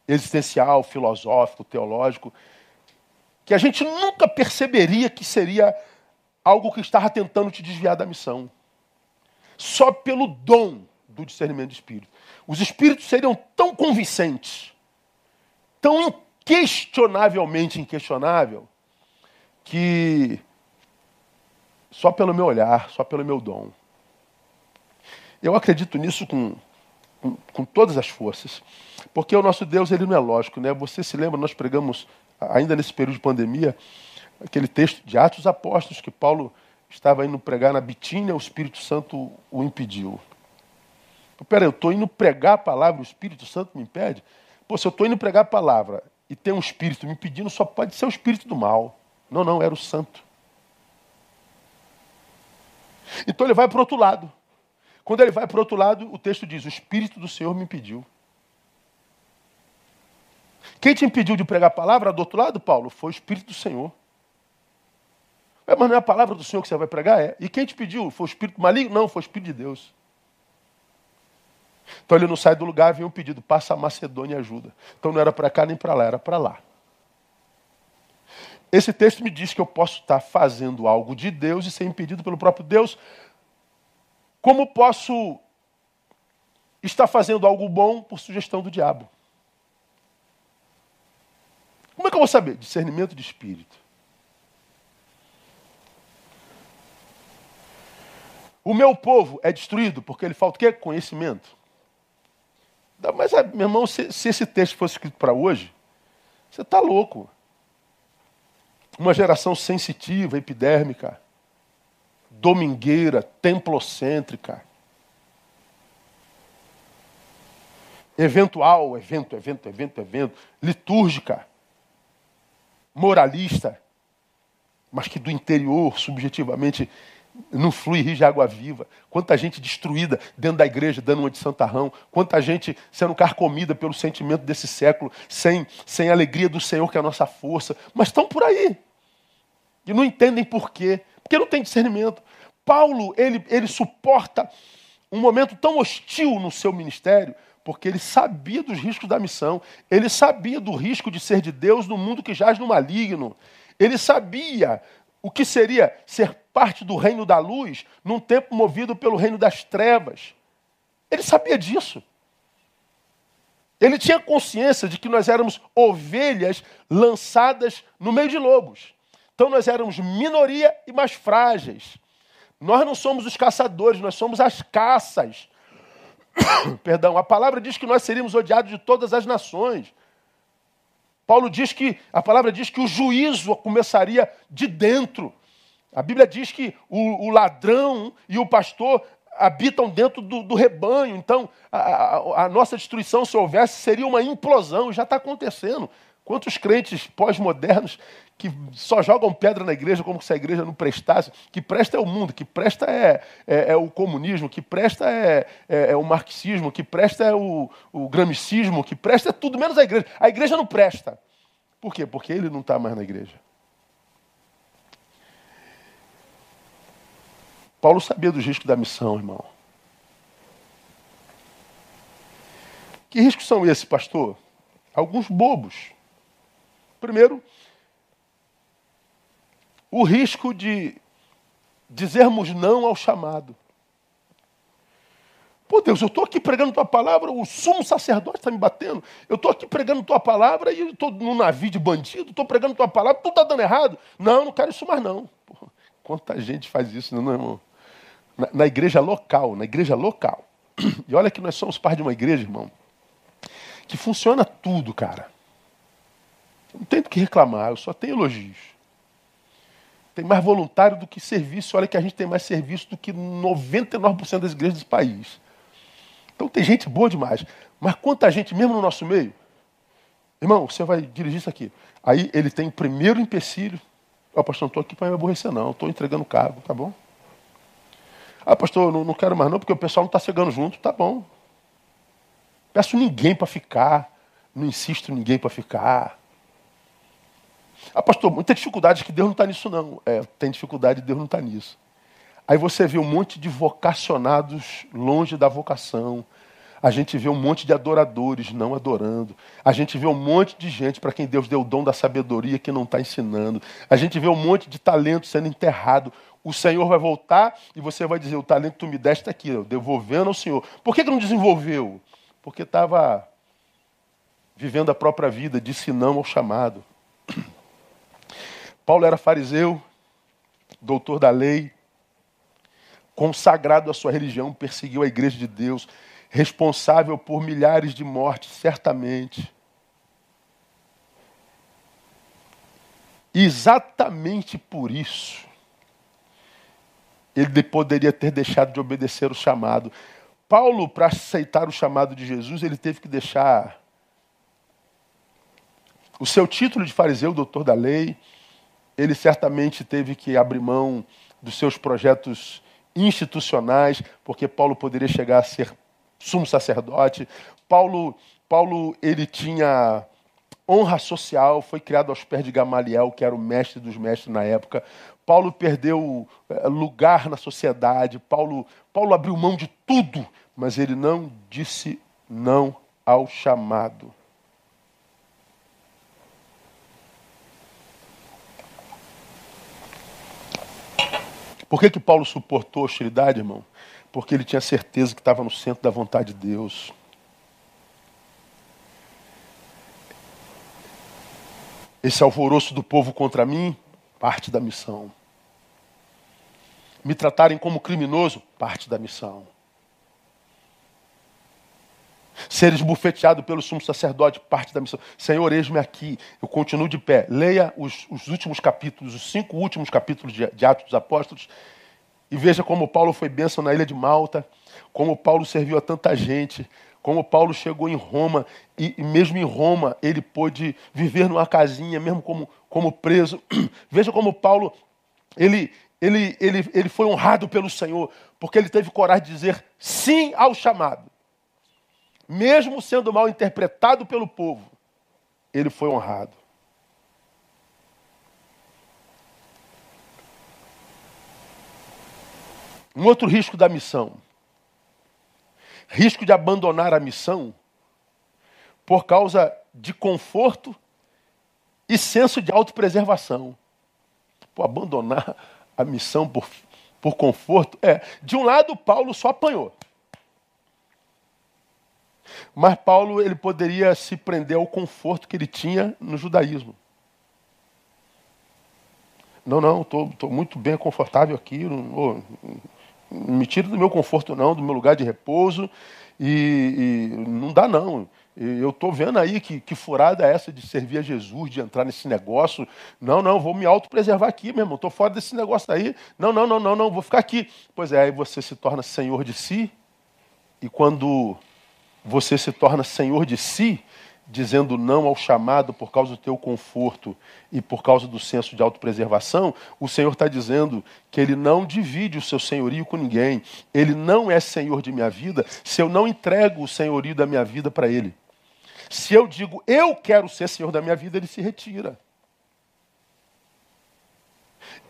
existencial, filosófico, teológico, que a gente nunca perceberia que seria algo que estava tentando te desviar da missão. Só pelo dom do discernimento de espírito. Os espíritos seriam tão convincentes, tão inquestionavelmente inquestionável, que só pelo meu olhar, só pelo meu dom. Eu acredito nisso com, com, com, todas as forças. Porque o nosso Deus, ele não é lógico, né? Você se lembra, nós pregamos, ainda nesse período de pandemia, aquele texto de Atos dos Apóstolos que Paulo estava indo pregar na Bitínia, o Espírito Santo o impediu. Peraí, eu estou indo pregar a palavra, o Espírito Santo me impede? Pô, se eu estou indo pregar a palavra e tem um espírito me impedindo, só pode ser o espírito do mal. Não, não, era o santo. Então ele vai para o outro lado. Quando ele vai para o outro lado, o texto diz: O Espírito do Senhor me impediu. Quem te impediu de pregar a palavra do outro lado, Paulo? Foi o Espírito do Senhor. É, mas não é a palavra do Senhor que você vai pregar? É. E quem te pediu? Foi o espírito maligno? Não, foi o espírito de Deus. Então ele não sai do lugar, vem um pedido, passa a Macedônia e ajuda. Então não era para cá nem para lá, era para lá. Esse texto me diz que eu posso estar fazendo algo de Deus e ser impedido pelo próprio Deus. Como posso estar fazendo algo bom por sugestão do diabo? Como é que eu vou saber? Discernimento de espírito. O meu povo é destruído porque ele falta o quê? Conhecimento. Mas, ah, meu irmão, se, se esse texto fosse escrito para hoje, você está louco. Uma geração sensitiva, epidérmica, domingueira, templocêntrica. Eventual, evento, evento, evento, evento. Litúrgica. Moralista. Mas que do interior, subjetivamente, não flui rio de água viva. Quanta gente destruída dentro da igreja, dando uma de santarrão. Quanta gente sendo carcomida pelo sentimento desse século, sem, sem a alegria do Senhor, que é a nossa força. Mas estão por aí. E não entendem por quê. Porque não tem discernimento. Paulo, ele, ele suporta um momento tão hostil no seu ministério, porque ele sabia dos riscos da missão. Ele sabia do risco de ser de Deus no mundo que jaz no maligno. Ele sabia o que seria ser parte do reino da luz num tempo movido pelo reino das trevas. Ele sabia disso. Ele tinha consciência de que nós éramos ovelhas lançadas no meio de lobos. Então nós éramos minoria e mais frágeis. Nós não somos os caçadores, nós somos as caças. Perdão, a palavra diz que nós seríamos odiados de todas as nações. Paulo diz que, a palavra diz que o juízo começaria de dentro. A Bíblia diz que o, o ladrão e o pastor habitam dentro do, do rebanho. Então, a, a, a, nossa destruição, se houvesse, seria uma implosão. Já está acontecendo. Quantos crentes pós-modernos que só jogam pedra na igreja como se a igreja não prestasse? Que presta é o mundo, que presta é, é, é o comunismo, que presta é, é, é, o marxismo, que presta é o, o gramicismo, que presta é tudo menos a igreja. A igreja não presta. Por quê? Porque ele não está mais na igreja. Paulo sabia dos riscos da missão, irmão. Que riscos são esses, pastor? Alguns bobos. Primeiro, o risco de dizermos não ao chamado. Pô, Deus, eu estou aqui pregando tua palavra, o sumo sacerdote está me batendo. Eu estou aqui pregando tua palavra e estou num navio de bandido, estou pregando tua palavra, tudo está dando errado. Não, não quero isso mais não. Pô, quanta gente faz isso, não, é, irmão? Na, na igreja local, na igreja local. E olha que nós somos parte de uma igreja, irmão, que funciona tudo, cara. Não tem do que reclamar, eu só tenho elogios. Tem mais voluntário do que serviço. Olha que a gente tem mais serviço do que 99% das igrejas do país. Então tem gente boa demais. Mas quanta gente, mesmo no nosso meio, irmão, você vai dirigir isso aqui. Aí ele tem primeiro empecilho. Ó, oh, pastor, não estou aqui para me aborrecer, não. Estou entregando cargo, tá bom? Ah, pastor, não, não quero mais não, porque o pessoal não está chegando junto. Tá bom. Peço ninguém para ficar. Não insisto ninguém para ficar. Ah, pastor, muita dificuldade que Deus não está nisso, não. É, tem dificuldade Deus não está nisso. Aí você vê um monte de vocacionados longe da vocação. A gente vê um monte de adoradores não adorando. A gente vê um monte de gente para quem Deus deu o dom da sabedoria que não está ensinando. A gente vê um monte de talento sendo enterrado. O Senhor vai voltar e você vai dizer: O talento que tu me deste está aqui, devolvendo ao Senhor. Por que, que não desenvolveu? Porque estava vivendo a própria vida, disse não ao chamado. Paulo era fariseu, doutor da lei, consagrado à sua religião, perseguiu a igreja de Deus, responsável por milhares de mortes, certamente. Exatamente por isso, ele poderia ter deixado de obedecer o chamado. Paulo, para aceitar o chamado de Jesus, ele teve que deixar o seu título de fariseu, doutor da lei, ele certamente teve que abrir mão dos seus projetos institucionais, porque Paulo poderia chegar a ser sumo sacerdote. Paulo, Paulo ele tinha honra social, foi criado aos pés de Gamaliel, que era o mestre dos mestres na época. Paulo perdeu eh, lugar na sociedade, Paulo, Paulo abriu mão de tudo, mas ele não disse não ao chamado. Por que, que Paulo suportou a hostilidade, irmão? Porque ele tinha certeza que estava no centro da vontade de Deus. Esse alvoroço do povo contra mim, parte da missão. Me tratarem como criminoso, parte da missão. Ser esbufeteado pelo sumo sacerdote, parte da missão. Senhor, eis-me aqui. Eu continuo de pé. Leia os, os últimos capítulos, os cinco últimos capítulos de, de Atos dos Apóstolos, e veja como Paulo foi bênção na ilha de Malta, como Paulo serviu a tanta gente, como Paulo chegou em Roma e, e, mesmo em Roma ele pôde viver numa casinha, mesmo como, como preso. Veja como Paulo ele, ele, ele, ele foi honrado pelo Senhor, porque ele teve coragem de dizer sim ao chamado. Mesmo sendo mal interpretado pelo povo, ele foi honrado. Um outro risco da missão risco de abandonar a missão por causa de conforto e senso de autopreservação. Por abandonar a missão por, por conforto. É, de um lado, Paulo só apanhou. Mas Paulo ele poderia se prender ao conforto que ele tinha no judaísmo. Não, não, estou muito bem confortável aqui. Não, não me tira do meu conforto, não, do meu lugar de repouso. E, e não dá, não. Eu estou vendo aí que, que furada é essa de servir a Jesus, de entrar nesse negócio. Não, não, vou me autopreservar aqui, meu irmão. Estou fora desse negócio aí. Não, não, não, não, não, vou ficar aqui. Pois é, aí você se torna senhor de si. E quando você se torna senhor de si, dizendo não ao chamado por causa do teu conforto e por causa do senso de autopreservação, o Senhor está dizendo que Ele não divide o seu senhorio com ninguém. Ele não é senhor de minha vida se eu não entrego o senhorio da minha vida para Ele. Se eu digo eu quero ser senhor da minha vida, Ele se retira.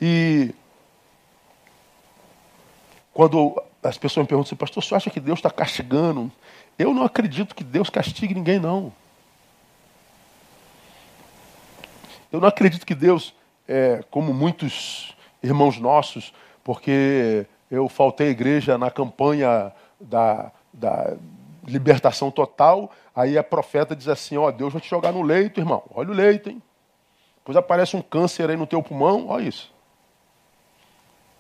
E quando as pessoas me perguntam assim, pastor, você acha que Deus está castigando? Eu não acredito que Deus castigue ninguém, não. Eu não acredito que Deus, é, como muitos irmãos nossos, porque eu faltei à igreja na campanha da, da libertação total, aí a profeta diz assim, ó, Deus vai te jogar no leito, irmão. Olha o leito, hein? Depois aparece um câncer aí no teu pulmão, olha isso.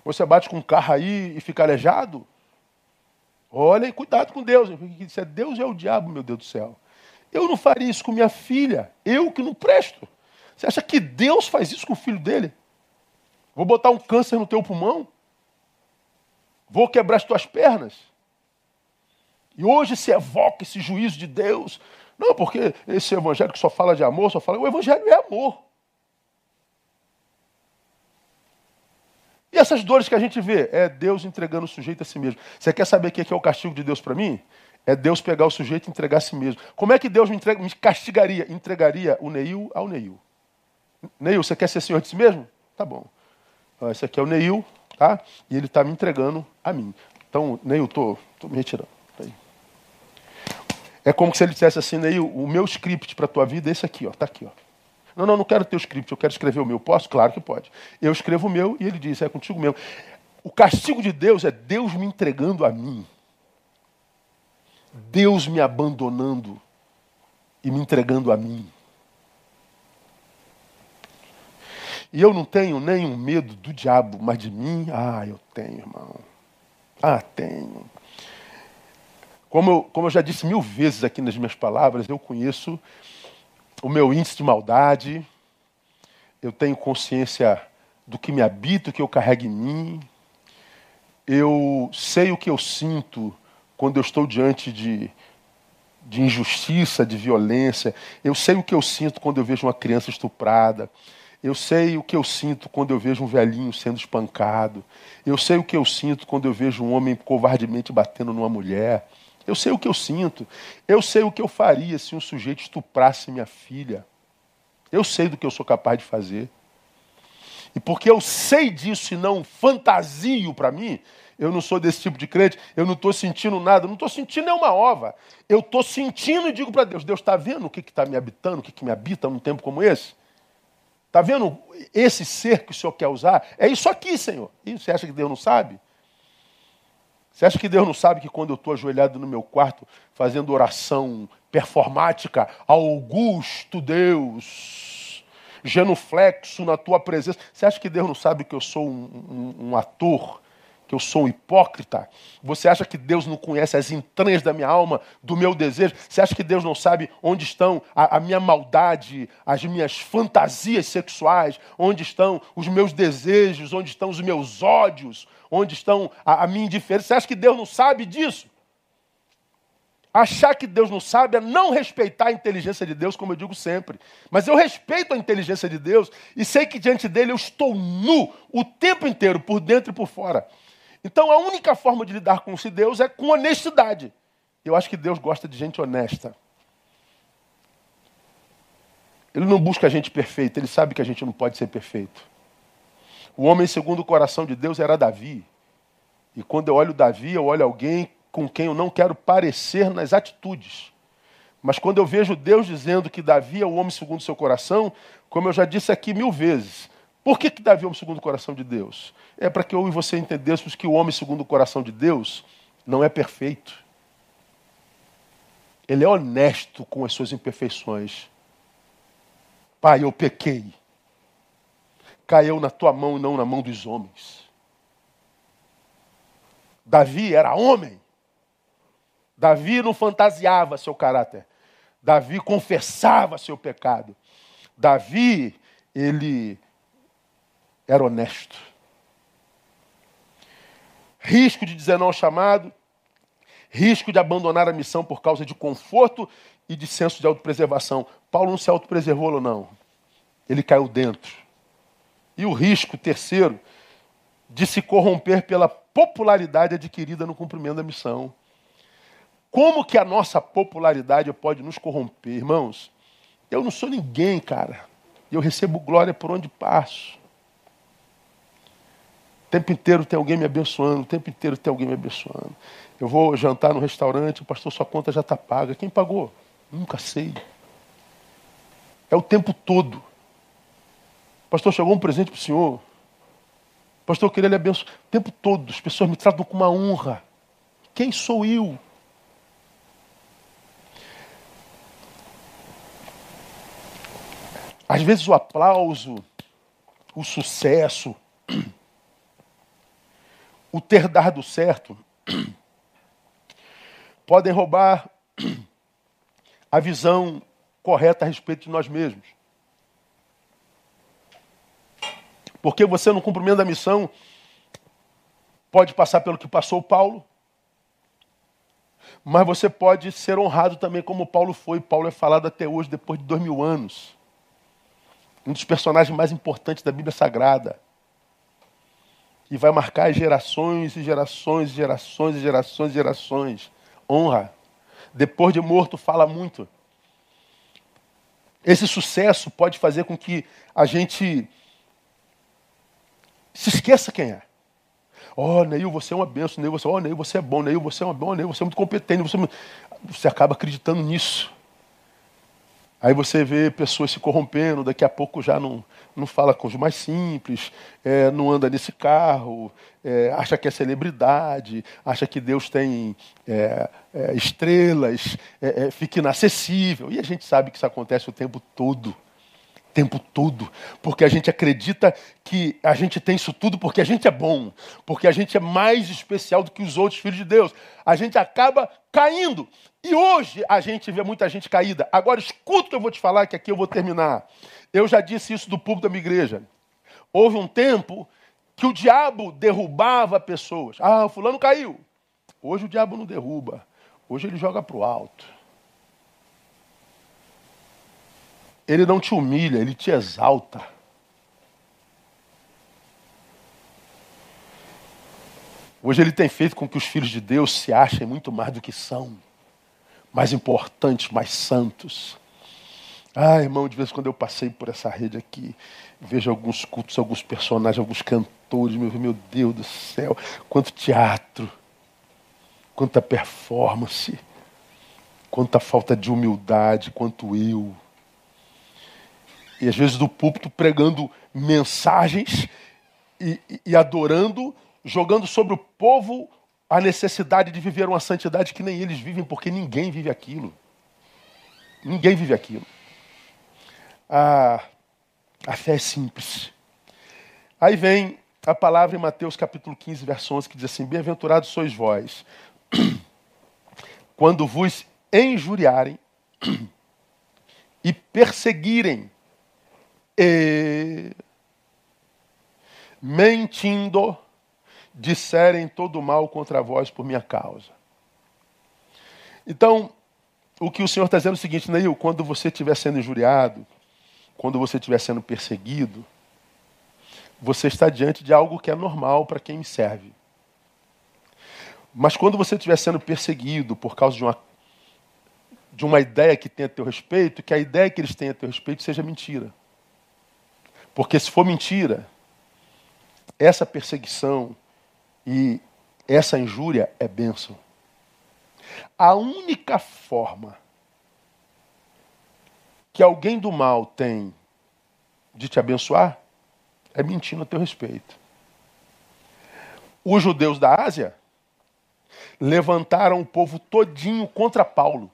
Você bate com um carro aí e fica aleijado. Olha, cuidado com Deus. Se é Deus é o diabo, meu Deus do céu. Eu não faria isso com minha filha. Eu que não presto. Você acha que Deus faz isso com o filho dele? Vou botar um câncer no teu pulmão? Vou quebrar as tuas pernas? E hoje se evoca esse juízo de Deus. Não, porque esse evangelho que só fala de amor, só fala. O evangelho é amor. Essas dores que a gente vê? É Deus entregando o sujeito a si mesmo. Você quer saber o que é o castigo de Deus para mim? É Deus pegar o sujeito e entregar a si mesmo. Como é que Deus me, entrega, me castigaria? Entregaria o Neil ao Neil. Neil, você quer ser senhor de si mesmo? Tá bom. Esse aqui é o Neil, tá? E ele está me entregando a mim. Então, Neil, tô, tô me retirando. É como se ele dissesse assim, Neil, o meu script para tua vida é esse aqui, ó, tá aqui, ó. Não, não, não quero teu script, eu quero escrever o meu. Posso? Claro que pode. Eu escrevo o meu e ele diz, é contigo mesmo. O castigo de Deus é Deus me entregando a mim. Deus me abandonando e me entregando a mim. E eu não tenho nenhum medo do diabo, mas de mim, ah, eu tenho, irmão. Ah, tenho. Como eu, como eu já disse mil vezes aqui nas minhas palavras, eu conheço o meu índice de maldade, eu tenho consciência do que me habita, o que eu carrego em mim, eu sei o que eu sinto quando eu estou diante de, de injustiça, de violência, eu sei o que eu sinto quando eu vejo uma criança estuprada, eu sei o que eu sinto quando eu vejo um velhinho sendo espancado. Eu sei o que eu sinto quando eu vejo um homem covardemente batendo numa mulher. Eu sei o que eu sinto. Eu sei o que eu faria se um sujeito estuprasse minha filha. Eu sei do que eu sou capaz de fazer. E porque eu sei disso e não fantasio para mim, eu não sou desse tipo de crente, eu não estou sentindo nada, não estou sentindo nenhuma ova. Eu estou sentindo e digo para Deus: Deus está vendo o que está me habitando, o que, que me habita num tempo como esse? Está vendo esse ser que o Senhor quer usar? É isso aqui, Senhor. E você acha que Deus não sabe? Você acha que Deus não sabe que quando eu estou ajoelhado no meu quarto, fazendo oração performática, Augusto Deus, genuflexo na tua presença, você acha que Deus não sabe que eu sou um, um, um ator que eu sou um hipócrita? Você acha que Deus não conhece as entranhas da minha alma, do meu desejo? Você acha que Deus não sabe onde estão a, a minha maldade, as minhas fantasias sexuais, onde estão os meus desejos, onde estão os meus ódios, onde estão a, a minha indiferença? Você acha que Deus não sabe disso? Achar que Deus não sabe é não respeitar a inteligência de Deus, como eu digo sempre. Mas eu respeito a inteligência de Deus e sei que diante dele eu estou nu o tempo inteiro, por dentro e por fora. Então a única forma de lidar com esse Deus é com honestidade. Eu acho que Deus gosta de gente honesta. Ele não busca a gente perfeita, ele sabe que a gente não pode ser perfeito. O homem segundo o coração de Deus era Davi. E quando eu olho Davi, eu olho alguém com quem eu não quero parecer nas atitudes. Mas quando eu vejo Deus dizendo que Davi é o homem segundo o seu coração, como eu já disse aqui mil vezes, por que, que Davi é o segundo coração de Deus? é para que eu e você entendêssemos que o homem, segundo o coração de Deus, não é perfeito. Ele é honesto com as suas imperfeições. Pai, eu pequei. Caiu na tua mão e não na mão dos homens. Davi era homem. Davi não fantasiava seu caráter. Davi confessava seu pecado. Davi, ele era honesto risco de dizer não ao chamado, risco de abandonar a missão por causa de conforto e de senso de autopreservação. Paulo não se autopreservou ou não. Ele caiu dentro. E o risco, terceiro, de se corromper pela popularidade adquirida no cumprimento da missão. Como que a nossa popularidade pode nos corromper, irmãos? Eu não sou ninguém, cara. Eu recebo glória por onde passo tempo inteiro tem alguém me abençoando, o tempo inteiro tem alguém me abençoando. Eu vou jantar no restaurante, o pastor, sua conta já está paga. Quem pagou? Nunca sei. É o tempo todo. Pastor, chegou um presente para o senhor. Pastor, eu queria lhe abençoar. O tempo todo, as pessoas me tratam com uma honra. Quem sou eu? Às vezes o aplauso, o sucesso, o ter dado certo, podem roubar a visão correta a respeito de nós mesmos. Porque você, no cumprimento da missão, pode passar pelo que passou Paulo, mas você pode ser honrado também como Paulo foi. Paulo é falado até hoje, depois de dois mil anos. Um dos personagens mais importantes da Bíblia Sagrada e vai marcar gerações e gerações e gerações e gerações e gerações. Honra. Depois de morto, fala muito. Esse sucesso pode fazer com que a gente se esqueça quem é. Oh, Neil, você é uma benção. Neil, você, oh, Neil, você é bom. Neil, você é uma bom. Neil, você é muito competente. Você, é você acaba acreditando nisso. Aí você vê pessoas se corrompendo, daqui a pouco já não, não fala com os mais simples, é, não anda nesse carro, é, acha que é celebridade, acha que Deus tem é, é estrelas, é, é, fica inacessível. E a gente sabe que isso acontece o tempo todo tempo todo, porque a gente acredita que a gente tem isso tudo porque a gente é bom, porque a gente é mais especial do que os outros filhos de Deus. A gente acaba caindo. E hoje a gente vê muita gente caída. Agora escuta o que eu vou te falar, que aqui eu vou terminar. Eu já disse isso do público da minha igreja. Houve um tempo que o diabo derrubava pessoas. Ah, fulano caiu. Hoje o diabo não derruba. Hoje ele joga para o alto. Ele não te humilha, ele te exalta. Hoje ele tem feito com que os filhos de Deus se achem muito mais do que são, mais importantes, mais santos. Ah, irmão, de vez em quando eu passei por essa rede aqui, vejo alguns cultos, alguns personagens, alguns cantores, meu, meu Deus do céu, quanto teatro, quanta performance, quanta falta de humildade, quanto eu. E às vezes do púlpito pregando mensagens e, e, adorando, jogando sobre o povo a necessidade de viver uma santidade que nem eles vivem, porque ninguém vive aquilo. Ninguém vive aquilo. A, a fé é simples. Aí vem a palavra em Mateus capítulo 15, verso 11, que diz assim: Bem-aventurados sois vós, quando vos injuriarem e perseguirem, e mentindo, disserem todo mal contra vós por minha causa. Então, o que o Senhor está dizendo é o seguinte, Neil, quando você estiver sendo injuriado, quando você estiver sendo perseguido, você está diante de algo que é normal para quem me serve. Mas quando você estiver sendo perseguido por causa de uma, de uma ideia que tem a teu respeito, que a ideia que eles têm a teu respeito seja mentira. Porque se for mentira, essa perseguição e essa injúria é bênção. A única forma que alguém do mal tem de te abençoar é mentindo a teu respeito. Os judeus da Ásia levantaram o povo todinho contra Paulo.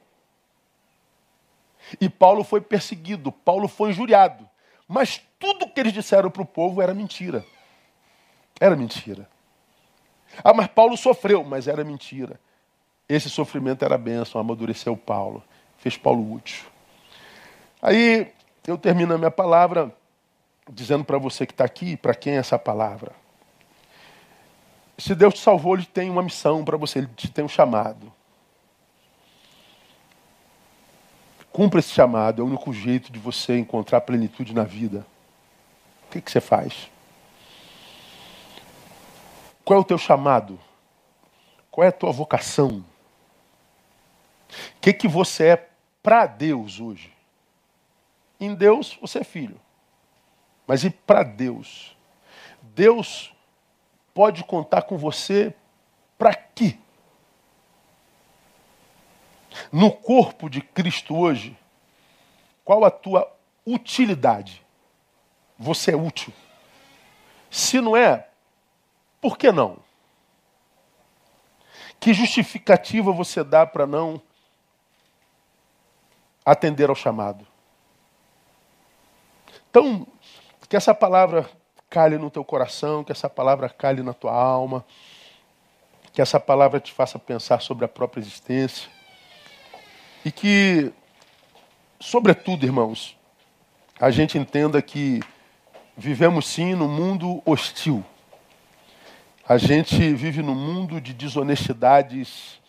E Paulo foi perseguido, Paulo foi injuriado. Mas tudo que eles disseram para o povo era mentira. Era mentira. Ah, mas Paulo sofreu, mas era mentira. Esse sofrimento era bênção, amadureceu Paulo, fez Paulo útil. Aí eu termino a minha palavra dizendo para você que está aqui, para quem é essa palavra. Se Deus te salvou, Ele tem uma missão para você, Ele te tem um chamado. Cumpra esse chamado, é o único jeito de você encontrar plenitude na vida. O que, que você faz? Qual é o teu chamado? Qual é a tua vocação? O que, que você é para Deus hoje? Em Deus você é filho. Mas e para Deus? Deus pode contar com você para quê? No corpo de Cristo hoje, qual a tua utilidade? Você é útil? Se não é, por que não? Que justificativa você dá para não atender ao chamado? Então, que essa palavra calhe no teu coração, que essa palavra calhe na tua alma, que essa palavra te faça pensar sobre a própria existência. E que, sobretudo, irmãos, a gente entenda que vivemos sim num mundo hostil. A gente vive num mundo de desonestidades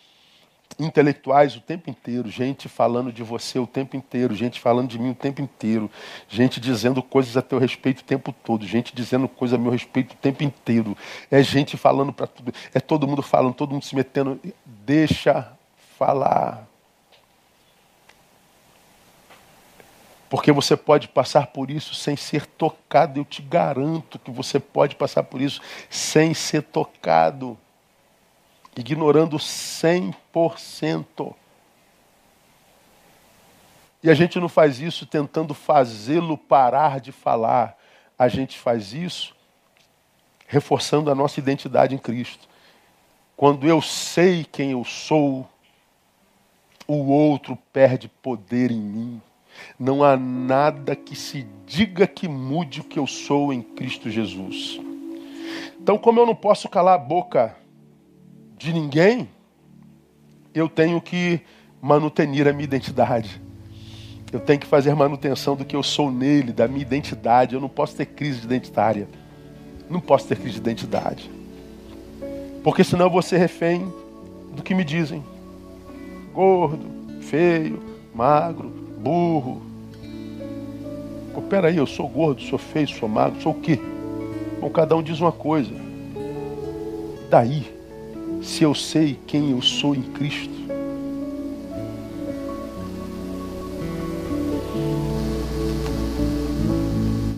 intelectuais o tempo inteiro, gente falando de você o tempo inteiro, gente falando de mim o tempo inteiro, gente dizendo coisas a teu respeito o tempo todo, gente dizendo coisas a meu respeito o tempo inteiro. É gente falando para tudo, é todo mundo falando, todo mundo se metendo. Deixa falar. Porque você pode passar por isso sem ser tocado. Eu te garanto que você pode passar por isso sem ser tocado ignorando 100%. E a gente não faz isso tentando fazê-lo parar de falar. A gente faz isso reforçando a nossa identidade em Cristo. Quando eu sei quem eu sou, o outro perde poder em mim. Não há nada que se diga que mude o que eu sou em Cristo Jesus. Então, como eu não posso calar a boca de ninguém, eu tenho que manutenir a minha identidade. Eu tenho que fazer manutenção do que eu sou nele, da minha identidade. Eu não posso ter crise identitária. Não posso ter crise de identidade. Porque senão eu vou ser refém do que me dizem. Gordo, feio, magro, burro. Pô, peraí, eu sou gordo, sou feio, sou magro, sou o quê? Bom, cada um diz uma coisa. Daí se eu sei quem eu sou em Cristo?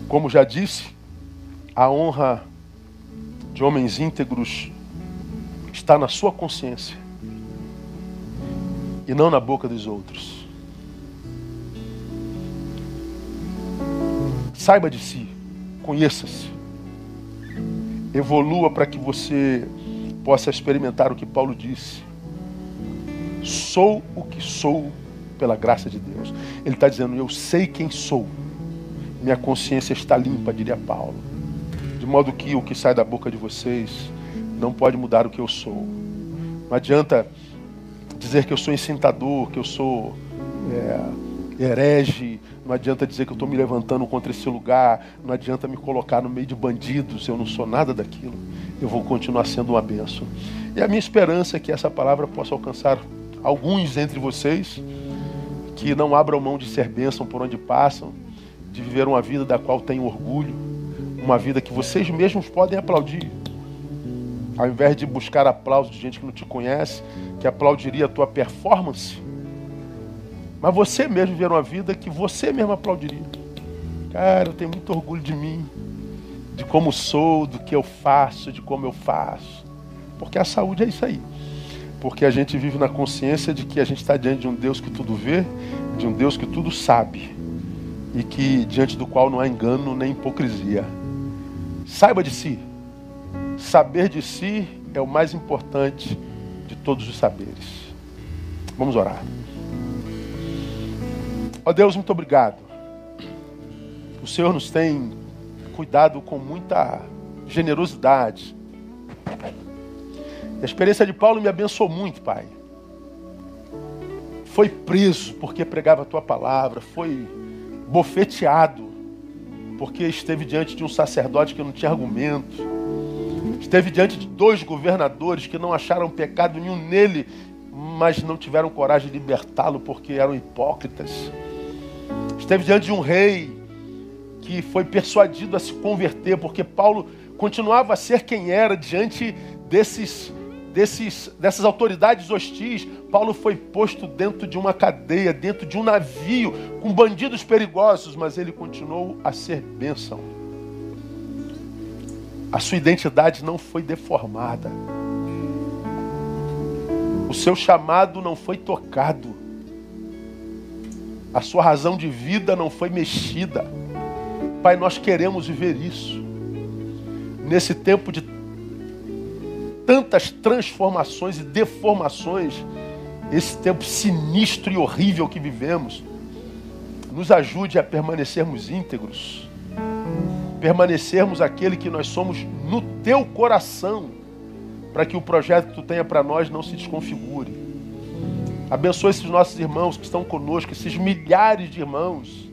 Como já disse, a honra de homens íntegros está na sua consciência e não na boca dos outros. Saiba de si, conheça-se, evolua para que você possa experimentar o que Paulo disse. Sou o que sou pela graça de Deus. Ele está dizendo: Eu sei quem sou. Minha consciência está limpa, diria Paulo. De modo que o que sai da boca de vocês não pode mudar o que eu sou. Não adianta dizer que eu sou incitador, que eu sou é, herege. Não adianta dizer que eu estou me levantando contra esse lugar. Não adianta me colocar no meio de bandidos. Eu não sou nada daquilo. Eu vou continuar sendo uma benção. E a minha esperança é que essa palavra possa alcançar alguns entre vocês que não abram mão de ser bênção por onde passam, de viver uma vida da qual têm orgulho, uma vida que vocês mesmos podem aplaudir. Ao invés de buscar aplauso de gente que não te conhece, que aplaudiria a tua performance, mas você mesmo viver uma vida que você mesmo aplaudiria. Cara, eu tenho muito orgulho de mim, de como sou, do que eu faço, de como eu faço. Porque a saúde é isso aí porque a gente vive na consciência de que a gente está diante de um Deus que tudo vê, de um Deus que tudo sabe e que diante do qual não há engano nem hipocrisia. Saiba de si. Saber de si é o mais importante de todos os saberes. Vamos orar. Ó oh Deus, muito obrigado. O Senhor nos tem cuidado com muita generosidade a experiência de Paulo me abençoou muito, Pai. Foi preso porque pregava a tua palavra, foi bofeteado porque esteve diante de um sacerdote que não tinha argumento, esteve diante de dois governadores que não acharam pecado nenhum nele, mas não tiveram coragem de libertá-lo porque eram hipócritas. Esteve diante de um rei que foi persuadido a se converter porque Paulo continuava a ser quem era diante desses desses, dessas autoridades hostis, Paulo foi posto dentro de uma cadeia, dentro de um navio, com bandidos perigosos, mas ele continuou a ser bênção. A sua identidade não foi deformada. O seu chamado não foi tocado. A sua razão de vida não foi mexida. Pai, nós queremos viver isso. Nesse tempo de tantas transformações e deformações, esse tempo sinistro e horrível que vivemos, nos ajude a permanecermos íntegros, permanecermos aquele que nós somos no teu coração, para que o projeto que tu tenha para nós não se desconfigure. Abençoe esses nossos irmãos que estão conosco, esses milhares de irmãos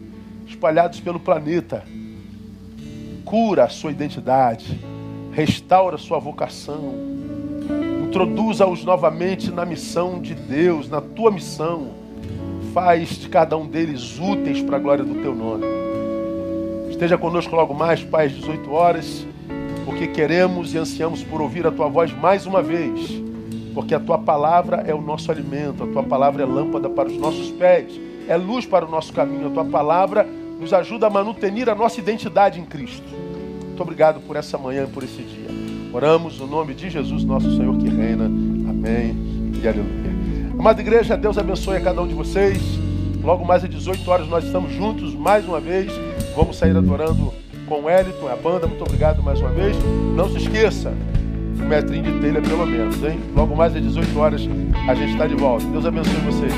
espalhados pelo planeta. Cura a sua identidade, restaura a sua vocação, Introduza-os novamente na missão de Deus, na tua missão. Faz de cada um deles úteis para a glória do teu nome. Esteja conosco logo mais, Pai, às 18 horas, porque queremos e ansiamos por ouvir a tua voz mais uma vez. Porque a tua palavra é o nosso alimento, a tua palavra é lâmpada para os nossos pés, é luz para o nosso caminho, a tua palavra nos ajuda a manutenir a nossa identidade em Cristo. Muito obrigado por essa manhã e por esse dia. Oramos no nome de Jesus, nosso Senhor que reina. Amém e aleluia. Amada igreja, Deus abençoe a cada um de vocês. Logo mais às 18 horas nós estamos juntos mais uma vez. Vamos sair adorando com o Eliton, a banda. Muito obrigado mais uma vez. Não se esqueça, um metrinho de telha pelo menos, hein? Logo mais às 18 horas a gente está de volta. Deus abençoe vocês.